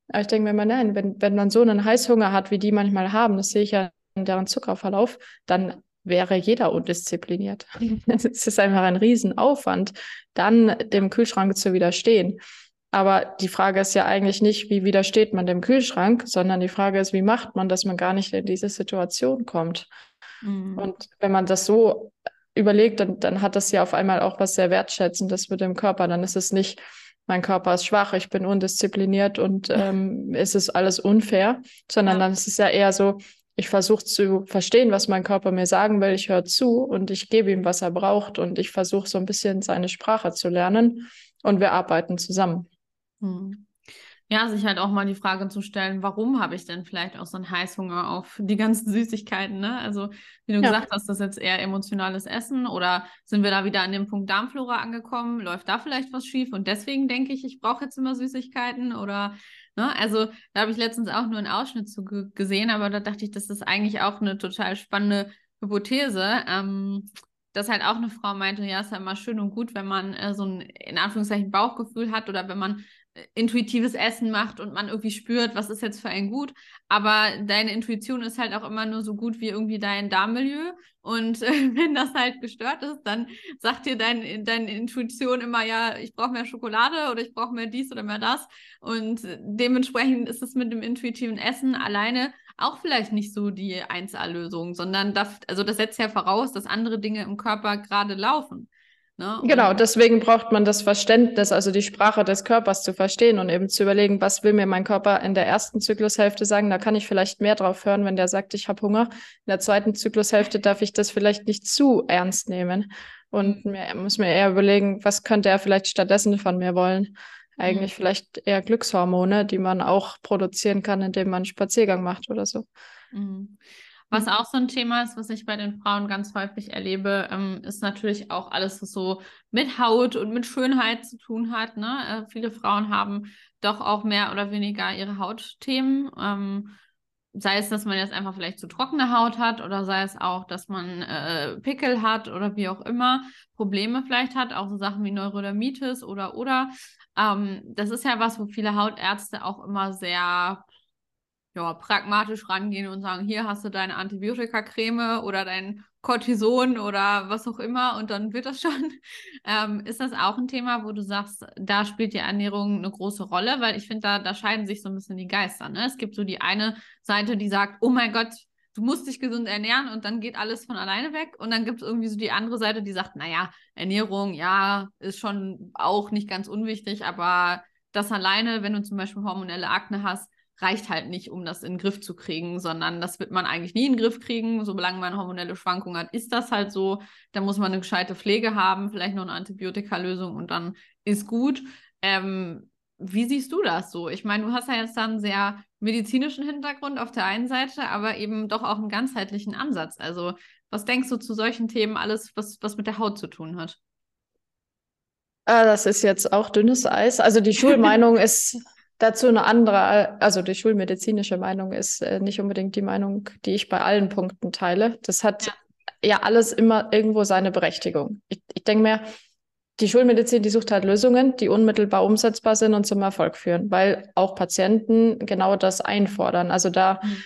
Aber ich denke mir immer, nein, wenn, wenn man so einen Heißhunger hat, wie die manchmal haben, das sehe ich ja in deren Zuckerverlauf, dann wäre jeder undiszipliniert. es ist einfach ein Riesenaufwand, dann dem Kühlschrank zu widerstehen. Aber die Frage ist ja eigentlich nicht, wie widersteht man dem Kühlschrank, sondern die Frage ist, wie macht man, dass man gar nicht in diese Situation kommt. Mhm. Und wenn man das so überlegt, dann, dann hat das ja auf einmal auch was sehr Wertschätzendes mit dem Körper. Dann ist es nicht, mein Körper ist schwach, ich bin undiszipliniert und ähm, es ist alles unfair, sondern ja. dann ist es ja eher so, ich versuche zu verstehen, was mein Körper mir sagen will, ich höre zu und ich gebe ihm, was er braucht und ich versuche so ein bisschen seine Sprache zu lernen und wir arbeiten zusammen. Hm. Ja, sich halt auch mal die Frage zu stellen, warum habe ich denn vielleicht auch so einen Heißhunger auf die ganzen Süßigkeiten, ne? Also, wie du ja. gesagt hast, das ist jetzt eher emotionales Essen oder sind wir da wieder an dem Punkt Darmflora angekommen? Läuft da vielleicht was schief und deswegen denke ich, ich brauche jetzt immer Süßigkeiten oder, ne? Also, da habe ich letztens auch nur einen Ausschnitt zu gesehen, aber da dachte ich, das ist eigentlich auch eine total spannende Hypothese. Ähm, dass halt auch eine Frau meinte, ja, ist ja immer schön und gut, wenn man äh, so ein in Anführungszeichen Bauchgefühl hat oder wenn man intuitives Essen macht und man irgendwie spürt, was ist jetzt für ein gut. Aber deine Intuition ist halt auch immer nur so gut wie irgendwie dein Darmmilieu. Und äh, wenn das halt gestört ist, dann sagt dir dein, deine Intuition immer, ja, ich brauche mehr Schokolade oder ich brauche mehr dies oder mehr das. Und dementsprechend ist es mit dem intuitiven Essen alleine auch vielleicht nicht so die 1A-Lösung, sondern das, also das setzt ja voraus, dass andere Dinge im Körper gerade laufen. Ne? Genau, deswegen braucht man das Verständnis, also die Sprache des Körpers zu verstehen und eben zu überlegen, was will mir mein Körper in der ersten Zyklushälfte sagen. Da kann ich vielleicht mehr drauf hören, wenn der sagt, ich habe Hunger. In der zweiten Zyklushälfte darf ich das vielleicht nicht zu ernst nehmen und mhm. mir, muss mir eher überlegen, was könnte er vielleicht stattdessen von mir wollen. Eigentlich mhm. vielleicht eher Glückshormone, die man auch produzieren kann, indem man einen Spaziergang macht oder so. Mhm. Was auch so ein Thema ist, was ich bei den Frauen ganz häufig erlebe, ähm, ist natürlich auch alles, was so mit Haut und mit Schönheit zu tun hat. Ne? Äh, viele Frauen haben doch auch mehr oder weniger ihre Hautthemen. Ähm, sei es, dass man jetzt einfach vielleicht zu trockene Haut hat oder sei es auch, dass man äh, Pickel hat oder wie auch immer, Probleme vielleicht hat, auch so Sachen wie Neurodermitis oder oder. Ähm, das ist ja was, wo viele Hautärzte auch immer sehr ja, pragmatisch rangehen und sagen, hier hast du deine Antibiotikacreme oder dein Cortison oder was auch immer und dann wird das schon. Ähm, ist das auch ein Thema, wo du sagst, da spielt die Ernährung eine große Rolle? Weil ich finde, da, da scheiden sich so ein bisschen die Geister. Ne? Es gibt so die eine Seite, die sagt, oh mein Gott, du musst dich gesund ernähren und dann geht alles von alleine weg. Und dann gibt es irgendwie so die andere Seite, die sagt, naja, Ernährung, ja, ist schon auch nicht ganz unwichtig, aber das alleine, wenn du zum Beispiel hormonelle Akne hast, reicht halt nicht, um das in den Griff zu kriegen, sondern das wird man eigentlich nie in den Griff kriegen. Solange man hormonelle Schwankungen hat, ist das halt so. Da muss man eine gescheite Pflege haben, vielleicht noch eine Antibiotikalösung und dann ist gut. Ähm, wie siehst du das so? Ich meine, du hast ja jetzt dann einen sehr medizinischen Hintergrund auf der einen Seite, aber eben doch auch einen ganzheitlichen Ansatz. Also, was denkst du zu solchen Themen, alles, was, was mit der Haut zu tun hat? Äh, das ist jetzt auch dünnes Eis. Also die Schulmeinung ist dazu eine andere, also die schulmedizinische Meinung ist äh, nicht unbedingt die Meinung, die ich bei allen Punkten teile. Das hat ja, ja alles immer irgendwo seine Berechtigung. Ich, ich denke mir, die Schulmedizin, die sucht halt Lösungen, die unmittelbar umsetzbar sind und zum Erfolg führen, weil auch Patienten genau das einfordern. Also da mhm.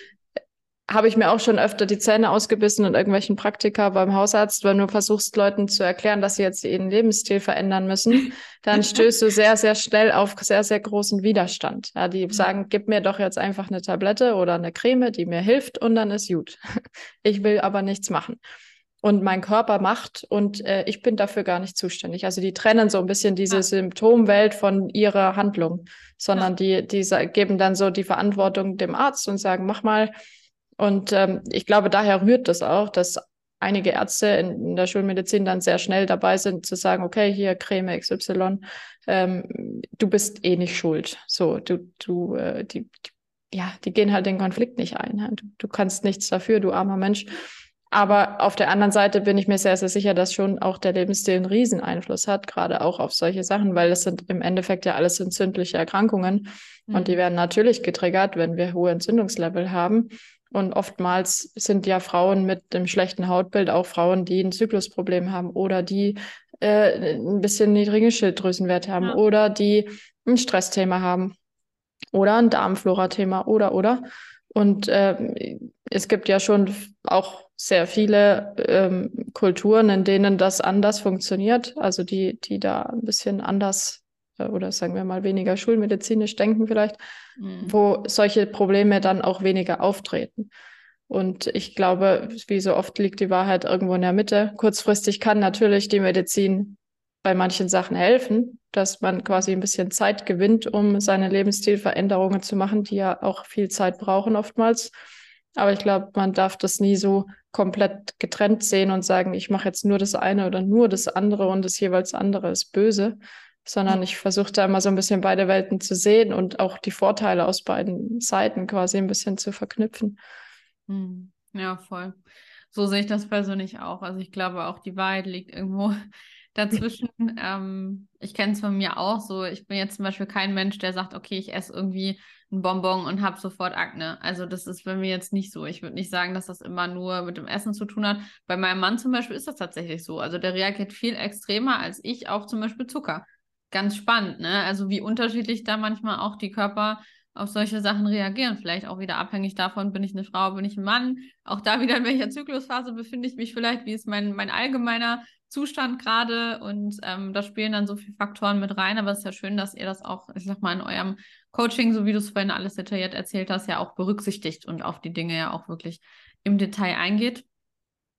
Habe ich mir auch schon öfter die Zähne ausgebissen in irgendwelchen Praktika beim Hausarzt, weil du versuchst, Leuten zu erklären, dass sie jetzt ihren Lebensstil verändern müssen, dann stößt du sehr, sehr schnell auf sehr, sehr großen Widerstand. Ja, die sagen, gib mir doch jetzt einfach eine Tablette oder eine Creme, die mir hilft und dann ist gut. Ich will aber nichts machen. Und mein Körper macht und äh, ich bin dafür gar nicht zuständig. Also die trennen so ein bisschen diese ja. Symptomwelt von ihrer Handlung, sondern ja. die, die geben dann so die Verantwortung dem Arzt und sagen, mach mal, und ähm, ich glaube, daher rührt das auch, dass einige Ärzte in, der Schulmedizin dann sehr schnell dabei sind zu sagen, okay, hier Creme XY, ähm, du bist eh nicht schuld. So, du, du, äh, die, die, ja, die gehen halt den Konflikt nicht ein. Du, du kannst nichts dafür, du armer Mensch. Aber auf der anderen Seite bin ich mir sehr, sehr sicher, dass schon auch der Lebensstil einen Rieseneinfluss hat, gerade auch auf solche Sachen, weil das sind im Endeffekt ja alles entzündliche Erkrankungen mhm. und die werden natürlich getriggert, wenn wir hohe Entzündungslevel haben. Und oftmals sind ja Frauen mit dem schlechten Hautbild auch Frauen, die ein Zyklusproblem haben oder die äh, ein bisschen niedrige Schilddrüsenwerte haben ja. oder die ein Stressthema haben oder ein Darmflora-Thema oder oder. Und äh, es gibt ja schon auch sehr viele ähm, Kulturen, in denen das anders funktioniert, also die, die da ein bisschen anders oder sagen wir mal weniger schulmedizinisch denken vielleicht, mhm. wo solche Probleme dann auch weniger auftreten. Und ich glaube, wie so oft liegt die Wahrheit irgendwo in der Mitte. Kurzfristig kann natürlich die Medizin bei manchen Sachen helfen, dass man quasi ein bisschen Zeit gewinnt, um seine Lebensstilveränderungen zu machen, die ja auch viel Zeit brauchen oftmals. Aber ich glaube, man darf das nie so komplett getrennt sehen und sagen, ich mache jetzt nur das eine oder nur das andere und das jeweils andere ist böse, sondern ich versuche da immer so ein bisschen beide Welten zu sehen und auch die Vorteile aus beiden Seiten quasi ein bisschen zu verknüpfen. Hm. Ja, voll. So sehe ich das persönlich auch. Also ich glaube auch, die Wahrheit liegt irgendwo dazwischen. ähm, ich kenne es von mir auch so. Ich bin jetzt zum Beispiel kein Mensch, der sagt, okay, ich esse irgendwie ein Bonbon und habe sofort Akne. Also das ist bei mir jetzt nicht so. Ich würde nicht sagen, dass das immer nur mit dem Essen zu tun hat. Bei meinem Mann zum Beispiel ist das tatsächlich so. Also der reagiert viel extremer als ich auf zum Beispiel Zucker ganz spannend, ne? Also wie unterschiedlich da manchmal auch die Körper auf solche Sachen reagieren. Vielleicht auch wieder abhängig davon, bin ich eine Frau, bin ich ein Mann. Auch da wieder, in welcher Zyklusphase befinde ich mich vielleicht, wie ist mein, mein allgemeiner Zustand gerade. Und ähm, da spielen dann so viele Faktoren mit rein. Aber es ist ja schön, dass ihr das auch, ich sag mal, in eurem Coaching, so wie du es vorhin alles detailliert erzählt hast, ja auch berücksichtigt und auf die Dinge ja auch wirklich im Detail eingeht.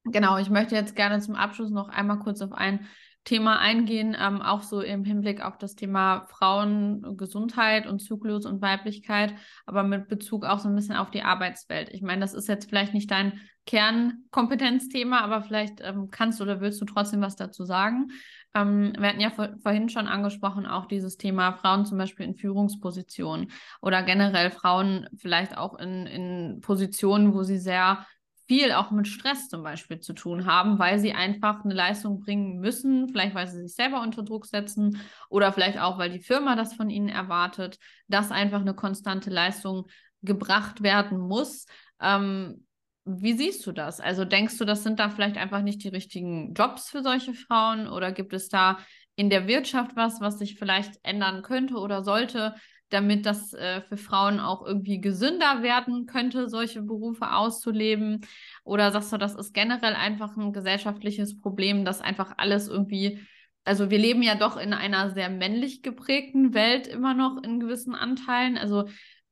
Genau, ich möchte jetzt gerne zum Abschluss noch einmal kurz auf ein Thema eingehen, ähm, auch so im Hinblick auf das Thema Frauengesundheit und Zyklus und Weiblichkeit, aber mit Bezug auch so ein bisschen auf die Arbeitswelt. Ich meine, das ist jetzt vielleicht nicht dein Kernkompetenzthema, aber vielleicht ähm, kannst du oder willst du trotzdem was dazu sagen. Ähm, wir hatten ja vor, vorhin schon angesprochen, auch dieses Thema Frauen zum Beispiel in Führungspositionen oder generell Frauen vielleicht auch in, in Positionen, wo sie sehr viel auch mit Stress zum Beispiel zu tun haben, weil sie einfach eine Leistung bringen müssen, vielleicht weil sie sich selber unter Druck setzen oder vielleicht auch, weil die Firma das von ihnen erwartet, dass einfach eine konstante Leistung gebracht werden muss. Ähm, wie siehst du das? Also denkst du, das sind da vielleicht einfach nicht die richtigen Jobs für solche Frauen oder gibt es da in der Wirtschaft was, was sich vielleicht ändern könnte oder sollte, damit das äh, für Frauen auch irgendwie gesünder werden könnte, solche Berufe auszuleben? Oder sagst du, das ist generell einfach ein gesellschaftliches Problem, dass einfach alles irgendwie, also wir leben ja doch in einer sehr männlich geprägten Welt immer noch in gewissen Anteilen. Also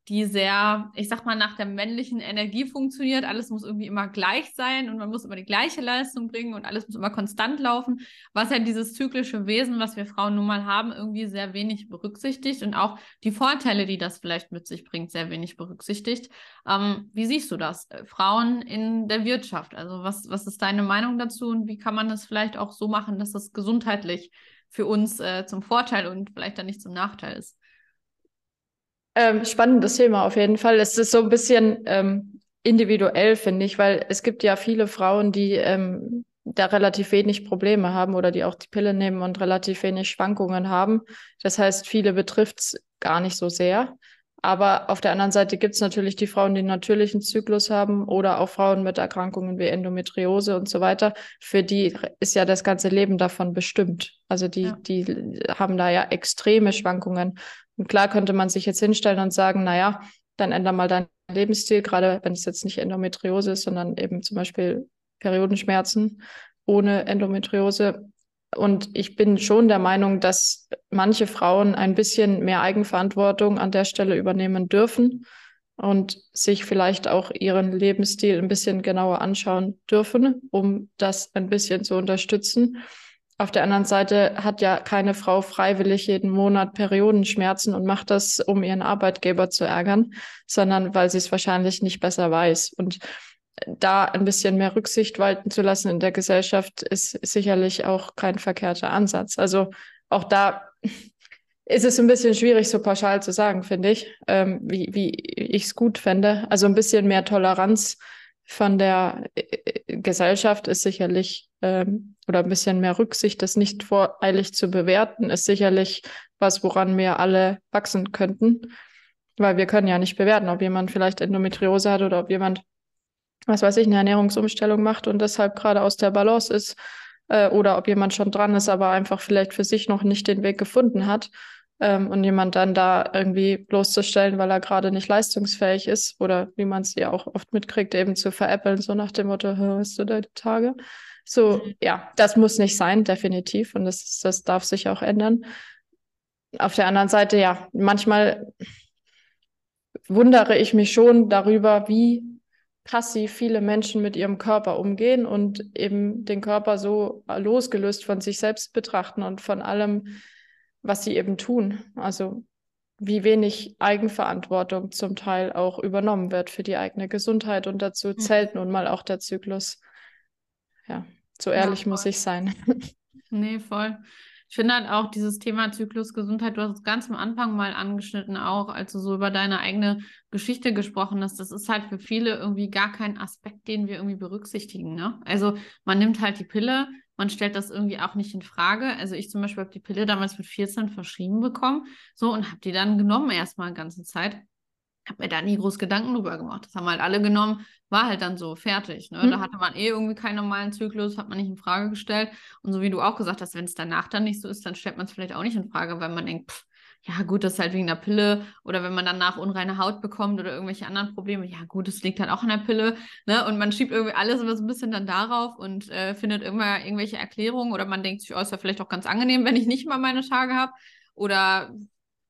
die sehr, ich sag mal, nach der männlichen Energie funktioniert. Alles muss irgendwie immer gleich sein und man muss immer die gleiche Leistung bringen und alles muss immer konstant laufen, was ja dieses zyklische Wesen, was wir Frauen nun mal haben, irgendwie sehr wenig berücksichtigt und auch die Vorteile, die das vielleicht mit sich bringt, sehr wenig berücksichtigt. Ähm, wie siehst du das? Äh, Frauen in der Wirtschaft, also was, was ist deine Meinung dazu und wie kann man das vielleicht auch so machen, dass das gesundheitlich für uns äh, zum Vorteil und vielleicht dann nicht zum Nachteil ist? Ähm, spannendes Thema auf jeden Fall. Es ist so ein bisschen ähm, individuell, finde ich, weil es gibt ja viele Frauen, die ähm, da relativ wenig Probleme haben oder die auch die Pille nehmen und relativ wenig Schwankungen haben. Das heißt, viele betrifft es gar nicht so sehr. Aber auf der anderen Seite gibt es natürlich die Frauen, die einen natürlichen Zyklus haben oder auch Frauen mit Erkrankungen wie Endometriose und so weiter. Für die ist ja das ganze Leben davon bestimmt. Also die, ja. die haben da ja extreme Schwankungen. Und klar könnte man sich jetzt hinstellen und sagen, naja, dann änder mal deinen Lebensstil, gerade wenn es jetzt nicht Endometriose ist, sondern eben zum Beispiel Periodenschmerzen ohne Endometriose. Und ich bin schon der Meinung, dass manche Frauen ein bisschen mehr Eigenverantwortung an der Stelle übernehmen dürfen und sich vielleicht auch ihren Lebensstil ein bisschen genauer anschauen dürfen, um das ein bisschen zu unterstützen. Auf der anderen Seite hat ja keine Frau freiwillig jeden Monat Periodenschmerzen und macht das, um ihren Arbeitgeber zu ärgern, sondern weil sie es wahrscheinlich nicht besser weiß. Und da ein bisschen mehr Rücksicht walten zu lassen in der Gesellschaft ist sicherlich auch kein verkehrter Ansatz. Also auch da ist es ein bisschen schwierig, so pauschal zu sagen, finde ich, ähm, wie, wie ich es gut fände. Also ein bisschen mehr Toleranz von der äh, Gesellschaft ist sicherlich, ähm, oder ein bisschen mehr Rücksicht, das nicht voreilig zu bewerten, ist sicherlich was, woran wir alle wachsen könnten. Weil wir können ja nicht bewerten, ob jemand vielleicht Endometriose hat oder ob jemand, was weiß ich, eine Ernährungsumstellung macht und deshalb gerade aus der Balance ist. Äh, oder ob jemand schon dran ist, aber einfach vielleicht für sich noch nicht den Weg gefunden hat ähm, und jemand dann da irgendwie bloßzustellen, weil er gerade nicht leistungsfähig ist oder wie man es ja auch oft mitkriegt, eben zu veräppeln, so nach dem Motto, hast du deine Tage? So, mhm. ja, das muss nicht sein, definitiv. Und das, das darf sich auch ändern. Auf der anderen Seite, ja, manchmal wundere ich mich schon darüber, wie passiv viele Menschen mit ihrem Körper umgehen und eben den Körper so losgelöst von sich selbst betrachten und von allem, was sie eben tun. Also wie wenig Eigenverantwortung zum Teil auch übernommen wird für die eigene Gesundheit. Und dazu mhm. zählt nun mal auch der Zyklus. Ja, so ehrlich ja, muss ich sein. Nee, voll. Ich finde halt auch dieses Thema Zyklusgesundheit, du hast es ganz am Anfang mal angeschnitten, auch als du so über deine eigene Geschichte gesprochen hast. Das ist halt für viele irgendwie gar kein Aspekt, den wir irgendwie berücksichtigen. Ne? Also man nimmt halt die Pille, man stellt das irgendwie auch nicht in Frage. Also ich zum Beispiel habe die Pille damals mit 14 verschrieben bekommen, so und habe die dann genommen erstmal eine ganze Zeit. Habe mir da nie groß Gedanken drüber gemacht. Das haben halt alle genommen, war halt dann so fertig. Ne? Mhm. Da hatte man eh irgendwie keinen normalen Zyklus, hat man nicht in Frage gestellt. Und so wie du auch gesagt hast, wenn es danach dann nicht so ist, dann stellt man es vielleicht auch nicht in Frage, weil man denkt, pff, ja gut, das ist halt wegen der Pille oder wenn man danach unreine Haut bekommt oder irgendwelche anderen Probleme, ja gut, das liegt halt auch an der Pille, ne? Und man schiebt irgendwie alles immer so ein bisschen dann darauf und äh, findet immer irgendwelche Erklärungen oder man denkt sich, oh, ist ja vielleicht auch ganz angenehm, wenn ich nicht mal meine Tage habe oder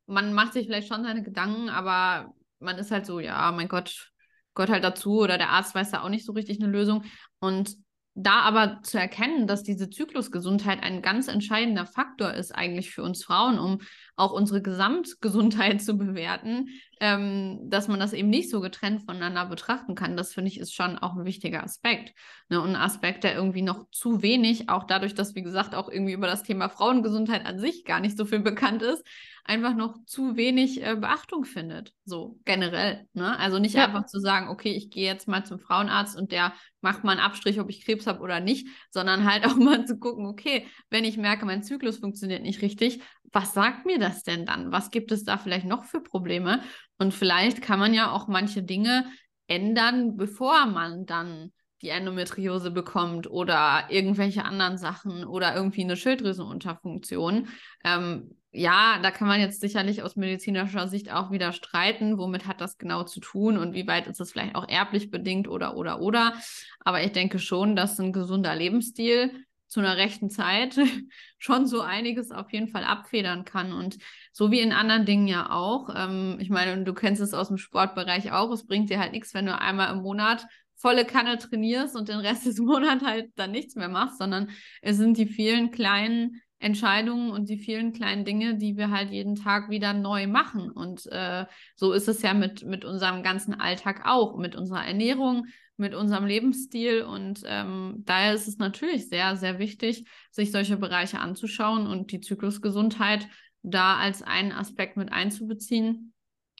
man macht sich vielleicht schon seine Gedanken, aber man ist halt so, ja, mein Gott, Gott halt dazu oder der Arzt weiß da auch nicht so richtig eine Lösung und da aber zu erkennen, dass diese Zyklusgesundheit ein ganz entscheidender Faktor ist eigentlich für uns Frauen, um auch unsere Gesamtgesundheit zu bewerten, ähm, dass man das eben nicht so getrennt voneinander betrachten kann, das finde ich ist schon auch ein wichtiger Aspekt. Ne? Und ein Aspekt, der irgendwie noch zu wenig, auch dadurch, dass, wie gesagt, auch irgendwie über das Thema Frauengesundheit an sich gar nicht so viel bekannt ist, einfach noch zu wenig äh, Beachtung findet, so generell. Ne? Also nicht ja. einfach zu sagen, okay, ich gehe jetzt mal zum Frauenarzt und der macht mal einen Abstrich, ob ich Krebs habe oder nicht, sondern halt auch mal zu gucken, okay, wenn ich merke, mein Zyklus funktioniert nicht richtig, was sagt mir das denn dann? Was gibt es da vielleicht noch für Probleme? Und vielleicht kann man ja auch manche Dinge ändern, bevor man dann die Endometriose bekommt oder irgendwelche anderen Sachen oder irgendwie eine Schilddrüsenunterfunktion. Ähm, ja, da kann man jetzt sicherlich aus medizinischer Sicht auch wieder streiten, womit hat das genau zu tun und wie weit ist das vielleicht auch erblich bedingt oder oder oder. Aber ich denke schon, dass ein gesunder Lebensstil zu einer rechten Zeit schon so einiges auf jeden Fall abfedern kann. Und so wie in anderen Dingen ja auch. Ähm, ich meine, du kennst es aus dem Sportbereich auch. Es bringt dir halt nichts, wenn du einmal im Monat volle Kanne trainierst und den Rest des Monats halt dann nichts mehr machst, sondern es sind die vielen kleinen Entscheidungen und die vielen kleinen Dinge, die wir halt jeden Tag wieder neu machen. Und äh, so ist es ja mit, mit unserem ganzen Alltag auch, mit unserer Ernährung, mit unserem Lebensstil. Und ähm, daher ist es natürlich sehr, sehr wichtig, sich solche Bereiche anzuschauen und die Zyklusgesundheit da als einen Aspekt mit einzubeziehen.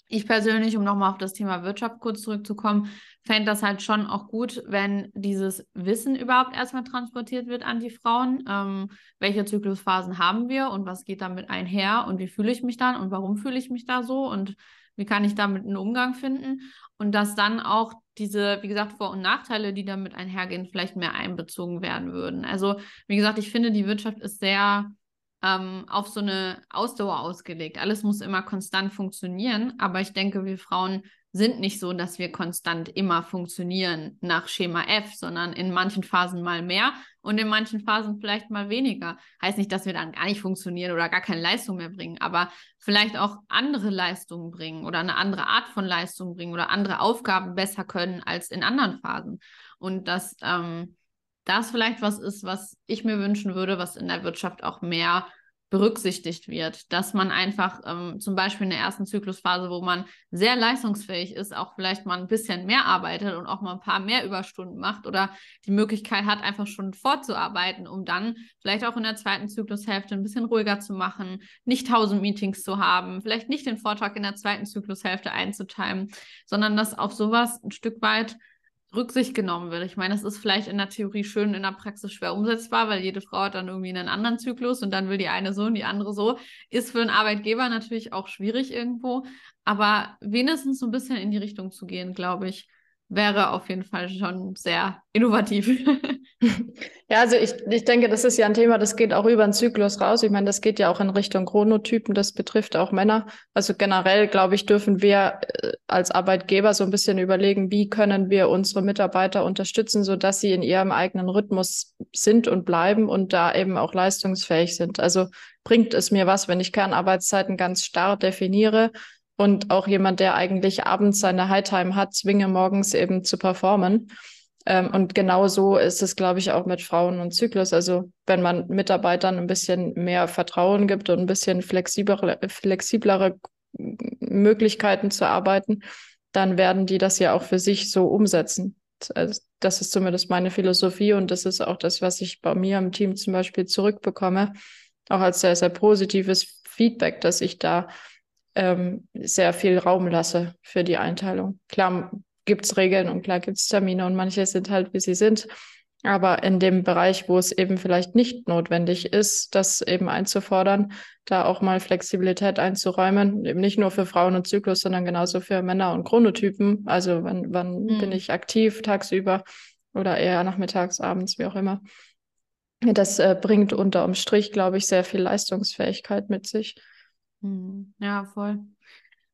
Ich persönlich, um nochmal auf das Thema Wirtschaft kurz zurückzukommen, fände das halt schon auch gut, wenn dieses Wissen überhaupt erstmal transportiert wird an die Frauen. Ähm, welche Zyklusphasen haben wir und was geht damit einher und wie fühle ich mich dann und warum fühle ich mich da so und wie kann ich damit einen Umgang finden und dass dann auch diese, wie gesagt, Vor- und Nachteile, die damit einhergehen, vielleicht mehr einbezogen werden würden. Also, wie gesagt, ich finde, die Wirtschaft ist sehr ähm, auf so eine Ausdauer ausgelegt. Alles muss immer konstant funktionieren, aber ich denke, wir Frauen sind nicht so, dass wir konstant immer funktionieren nach Schema F, sondern in manchen Phasen mal mehr und in manchen Phasen vielleicht mal weniger. Heißt nicht, dass wir dann gar nicht funktionieren oder gar keine Leistung mehr bringen, aber vielleicht auch andere Leistungen bringen oder eine andere Art von Leistung bringen oder andere Aufgaben besser können als in anderen Phasen. Und dass ähm, das vielleicht was ist, was ich mir wünschen würde, was in der Wirtschaft auch mehr berücksichtigt wird, dass man einfach ähm, zum Beispiel in der ersten Zyklusphase, wo man sehr leistungsfähig ist, auch vielleicht mal ein bisschen mehr arbeitet und auch mal ein paar mehr Überstunden macht oder die Möglichkeit hat, einfach schon vorzuarbeiten, um dann vielleicht auch in der zweiten Zyklushälfte ein bisschen ruhiger zu machen, nicht tausend Meetings zu haben, vielleicht nicht den Vortrag in der zweiten Zyklushälfte einzuteilen, sondern dass auf sowas ein Stück weit Rücksicht genommen wird. Ich meine, das ist vielleicht in der Theorie schön, in der Praxis schwer umsetzbar, weil jede Frau hat dann irgendwie einen anderen Zyklus und dann will die eine so und die andere so. Ist für einen Arbeitgeber natürlich auch schwierig irgendwo, aber wenigstens so ein bisschen in die Richtung zu gehen, glaube ich, wäre auf jeden Fall schon sehr innovativ. ja, also ich, ich denke, das ist ja ein Thema, das geht auch über den Zyklus raus. Ich meine, das geht ja auch in Richtung Chronotypen, das betrifft auch Männer. Also generell, glaube ich, dürfen wir äh, als Arbeitgeber so ein bisschen überlegen, wie können wir unsere Mitarbeiter unterstützen, sodass sie in ihrem eigenen Rhythmus sind und bleiben und da eben auch leistungsfähig sind. Also bringt es mir was, wenn ich Kernarbeitszeiten ganz starr definiere und auch jemand, der eigentlich abends seine Hightime hat, zwinge morgens eben zu performen. Ähm, und genau so ist es, glaube ich, auch mit Frauen und Zyklus. Also wenn man Mitarbeitern ein bisschen mehr Vertrauen gibt und ein bisschen flexiblere, flexiblere Möglichkeiten zu arbeiten, dann werden die das ja auch für sich so umsetzen. Also das ist zumindest meine Philosophie und das ist auch das, was ich bei mir im Team zum Beispiel zurückbekomme, auch als sehr, sehr positives Feedback, dass ich da ähm, sehr viel Raum lasse für die Einteilung. Klar gibt es Regeln und klar gibt es Termine und manche sind halt, wie sie sind. Aber in dem Bereich, wo es eben vielleicht nicht notwendig ist, das eben einzufordern, da auch mal Flexibilität einzuräumen, eben nicht nur für Frauen und Zyklus, sondern genauso für Männer und Chronotypen. Also wann, wann mhm. bin ich aktiv tagsüber oder eher nachmittags, abends, wie auch immer. Das äh, bringt unterm Strich, glaube ich, sehr viel Leistungsfähigkeit mit sich. Hm, ja, voll.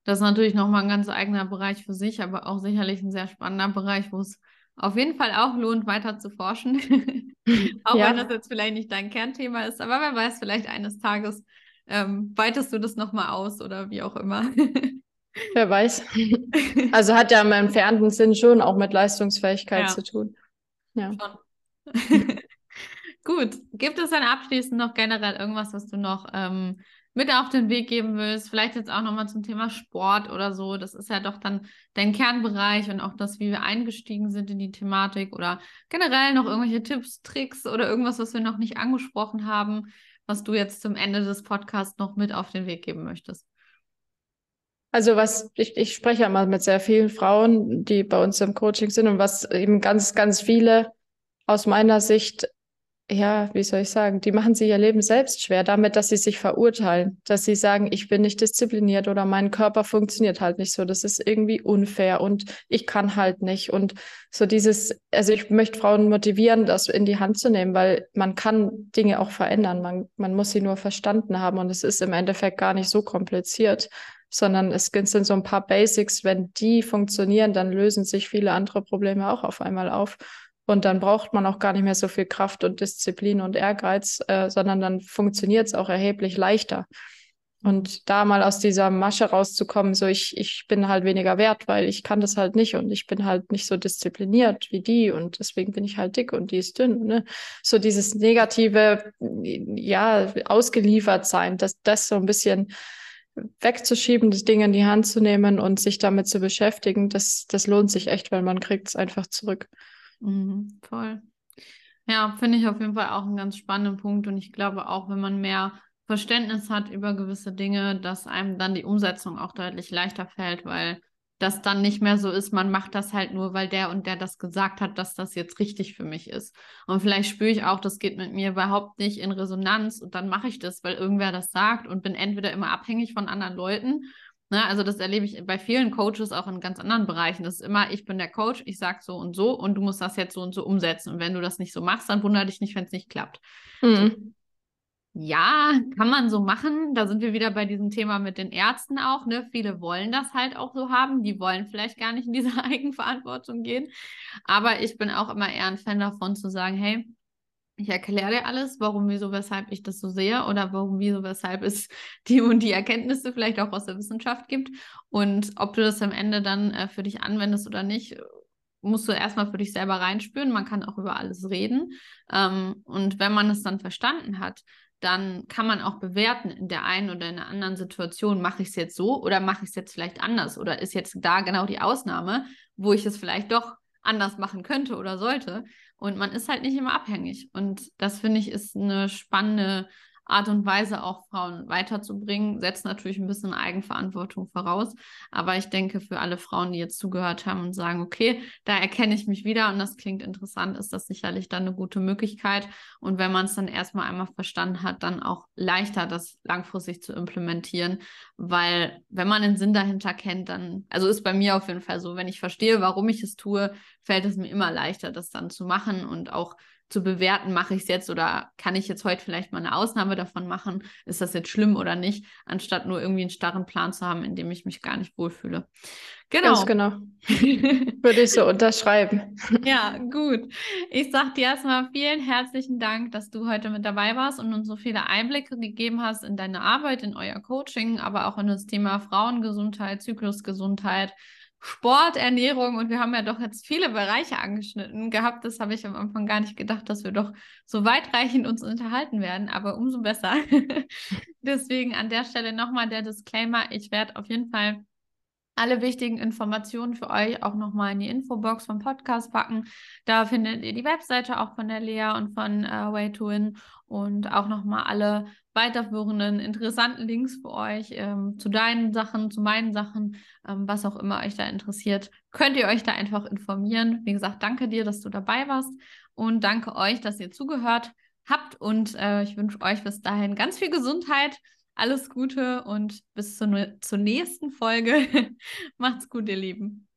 Das ist natürlich nochmal ein ganz eigener Bereich für sich, aber auch sicherlich ein sehr spannender Bereich, wo es auf jeden Fall auch lohnt, weiter zu forschen. auch ja. wenn das jetzt vielleicht nicht dein Kernthema ist, aber wer weiß, vielleicht eines Tages ähm, weitest du das nochmal aus oder wie auch immer. wer weiß. Also hat ja im entfernten Sinn schon auch mit Leistungsfähigkeit ja. zu tun. Ja. Gut, gibt es dann abschließend noch generell irgendwas, was du noch ähm, mit auf den Weg geben willst, vielleicht jetzt auch nochmal zum Thema Sport oder so. Das ist ja doch dann dein Kernbereich und auch das, wie wir eingestiegen sind in die Thematik oder generell noch irgendwelche Tipps, Tricks oder irgendwas, was wir noch nicht angesprochen haben, was du jetzt zum Ende des Podcasts noch mit auf den Weg geben möchtest. Also was ich, ich spreche ja mal mit sehr vielen Frauen, die bei uns im Coaching sind und was eben ganz, ganz viele aus meiner Sicht ja, wie soll ich sagen, die machen sich ihr Leben selbst schwer damit, dass sie sich verurteilen, dass sie sagen, ich bin nicht diszipliniert oder mein Körper funktioniert halt nicht so. Das ist irgendwie unfair und ich kann halt nicht. Und so dieses, also ich möchte Frauen motivieren, das in die Hand zu nehmen, weil man kann Dinge auch verändern. Man, man muss sie nur verstanden haben und es ist im Endeffekt gar nicht so kompliziert sondern es sind so ein paar Basics. Wenn die funktionieren, dann lösen sich viele andere Probleme auch auf einmal auf. Und dann braucht man auch gar nicht mehr so viel Kraft und Disziplin und Ehrgeiz, äh, sondern dann funktioniert es auch erheblich leichter. Und da mal aus dieser Masche rauszukommen, so ich, ich bin halt weniger wert, weil ich kann das halt nicht und ich bin halt nicht so diszipliniert wie die und deswegen bin ich halt dick und die ist dünn. Ne? So dieses negative, ja, ausgeliefert sein, das, das so ein bisschen wegzuschieben, das Ding in die Hand zu nehmen und sich damit zu beschäftigen, das, das lohnt sich echt, weil man kriegt es einfach zurück. Mhm, voll. Ja, finde ich auf jeden Fall auch einen ganz spannenden Punkt. Und ich glaube auch, wenn man mehr Verständnis hat über gewisse Dinge, dass einem dann die Umsetzung auch deutlich leichter fällt, weil das dann nicht mehr so ist, man macht das halt nur, weil der und der das gesagt hat, dass das jetzt richtig für mich ist. Und vielleicht spüre ich auch, das geht mit mir überhaupt nicht in Resonanz und dann mache ich das, weil irgendwer das sagt und bin entweder immer abhängig von anderen Leuten Ne, also das erlebe ich bei vielen Coaches auch in ganz anderen Bereichen. Das ist immer, ich bin der Coach, ich sage so und so und du musst das jetzt so und so umsetzen. Und wenn du das nicht so machst, dann wundere dich nicht, wenn es nicht klappt. Mhm. Ja, kann man so machen. Da sind wir wieder bei diesem Thema mit den Ärzten auch. Ne? Viele wollen das halt auch so haben. Die wollen vielleicht gar nicht in diese Eigenverantwortung gehen. Aber ich bin auch immer eher ein Fan davon zu sagen, hey, ich erkläre dir alles, warum, wieso, weshalb ich das so sehe oder warum, wieso, weshalb es die und die Erkenntnisse vielleicht auch aus der Wissenschaft gibt. Und ob du das am Ende dann äh, für dich anwendest oder nicht, musst du erstmal für dich selber reinspüren. Man kann auch über alles reden. Ähm, und wenn man es dann verstanden hat, dann kann man auch bewerten in der einen oder in der anderen Situation, mache ich es jetzt so oder mache ich es jetzt vielleicht anders oder ist jetzt da genau die Ausnahme, wo ich es vielleicht doch anders machen könnte oder sollte. Und man ist halt nicht immer abhängig. Und das finde ich ist eine spannende Art und Weise auch Frauen weiterzubringen, setzt natürlich ein bisschen Eigenverantwortung voraus. Aber ich denke, für alle Frauen, die jetzt zugehört haben und sagen, okay, da erkenne ich mich wieder und das klingt interessant, ist das sicherlich dann eine gute Möglichkeit. Und wenn man es dann erstmal einmal verstanden hat, dann auch leichter, das langfristig zu implementieren. Weil wenn man den Sinn dahinter kennt, dann, also ist bei mir auf jeden Fall so, wenn ich verstehe, warum ich es tue, fällt es mir immer leichter, das dann zu machen und auch zu bewerten, mache ich es jetzt oder kann ich jetzt heute vielleicht mal eine Ausnahme davon machen? Ist das jetzt schlimm oder nicht? Anstatt nur irgendwie einen starren Plan zu haben, in dem ich mich gar nicht wohlfühle. Genau. Ganz genau. Würde ich so unterschreiben. Ja, gut. Ich sage dir erstmal vielen herzlichen Dank, dass du heute mit dabei warst und uns so viele Einblicke gegeben hast in deine Arbeit, in euer Coaching, aber auch in das Thema Frauengesundheit, Zyklusgesundheit Sport, Ernährung und wir haben ja doch jetzt viele Bereiche angeschnitten gehabt. Das habe ich am Anfang gar nicht gedacht, dass wir doch so weitreichend uns unterhalten werden, aber umso besser. Deswegen an der Stelle nochmal der Disclaimer. Ich werde auf jeden Fall alle wichtigen Informationen für euch auch nochmal in die Infobox vom Podcast packen. Da findet ihr die Webseite auch von der Lea und von äh, Way to Win und auch nochmal alle weiterführenden, interessanten Links für euch ähm, zu deinen Sachen, zu meinen Sachen, ähm, was auch immer euch da interessiert. Könnt ihr euch da einfach informieren. Wie gesagt, danke dir, dass du dabei warst und danke euch, dass ihr zugehört habt und äh, ich wünsche euch bis dahin ganz viel Gesundheit alles Gute und bis zur, zur nächsten Folge. Macht's gut, ihr Lieben.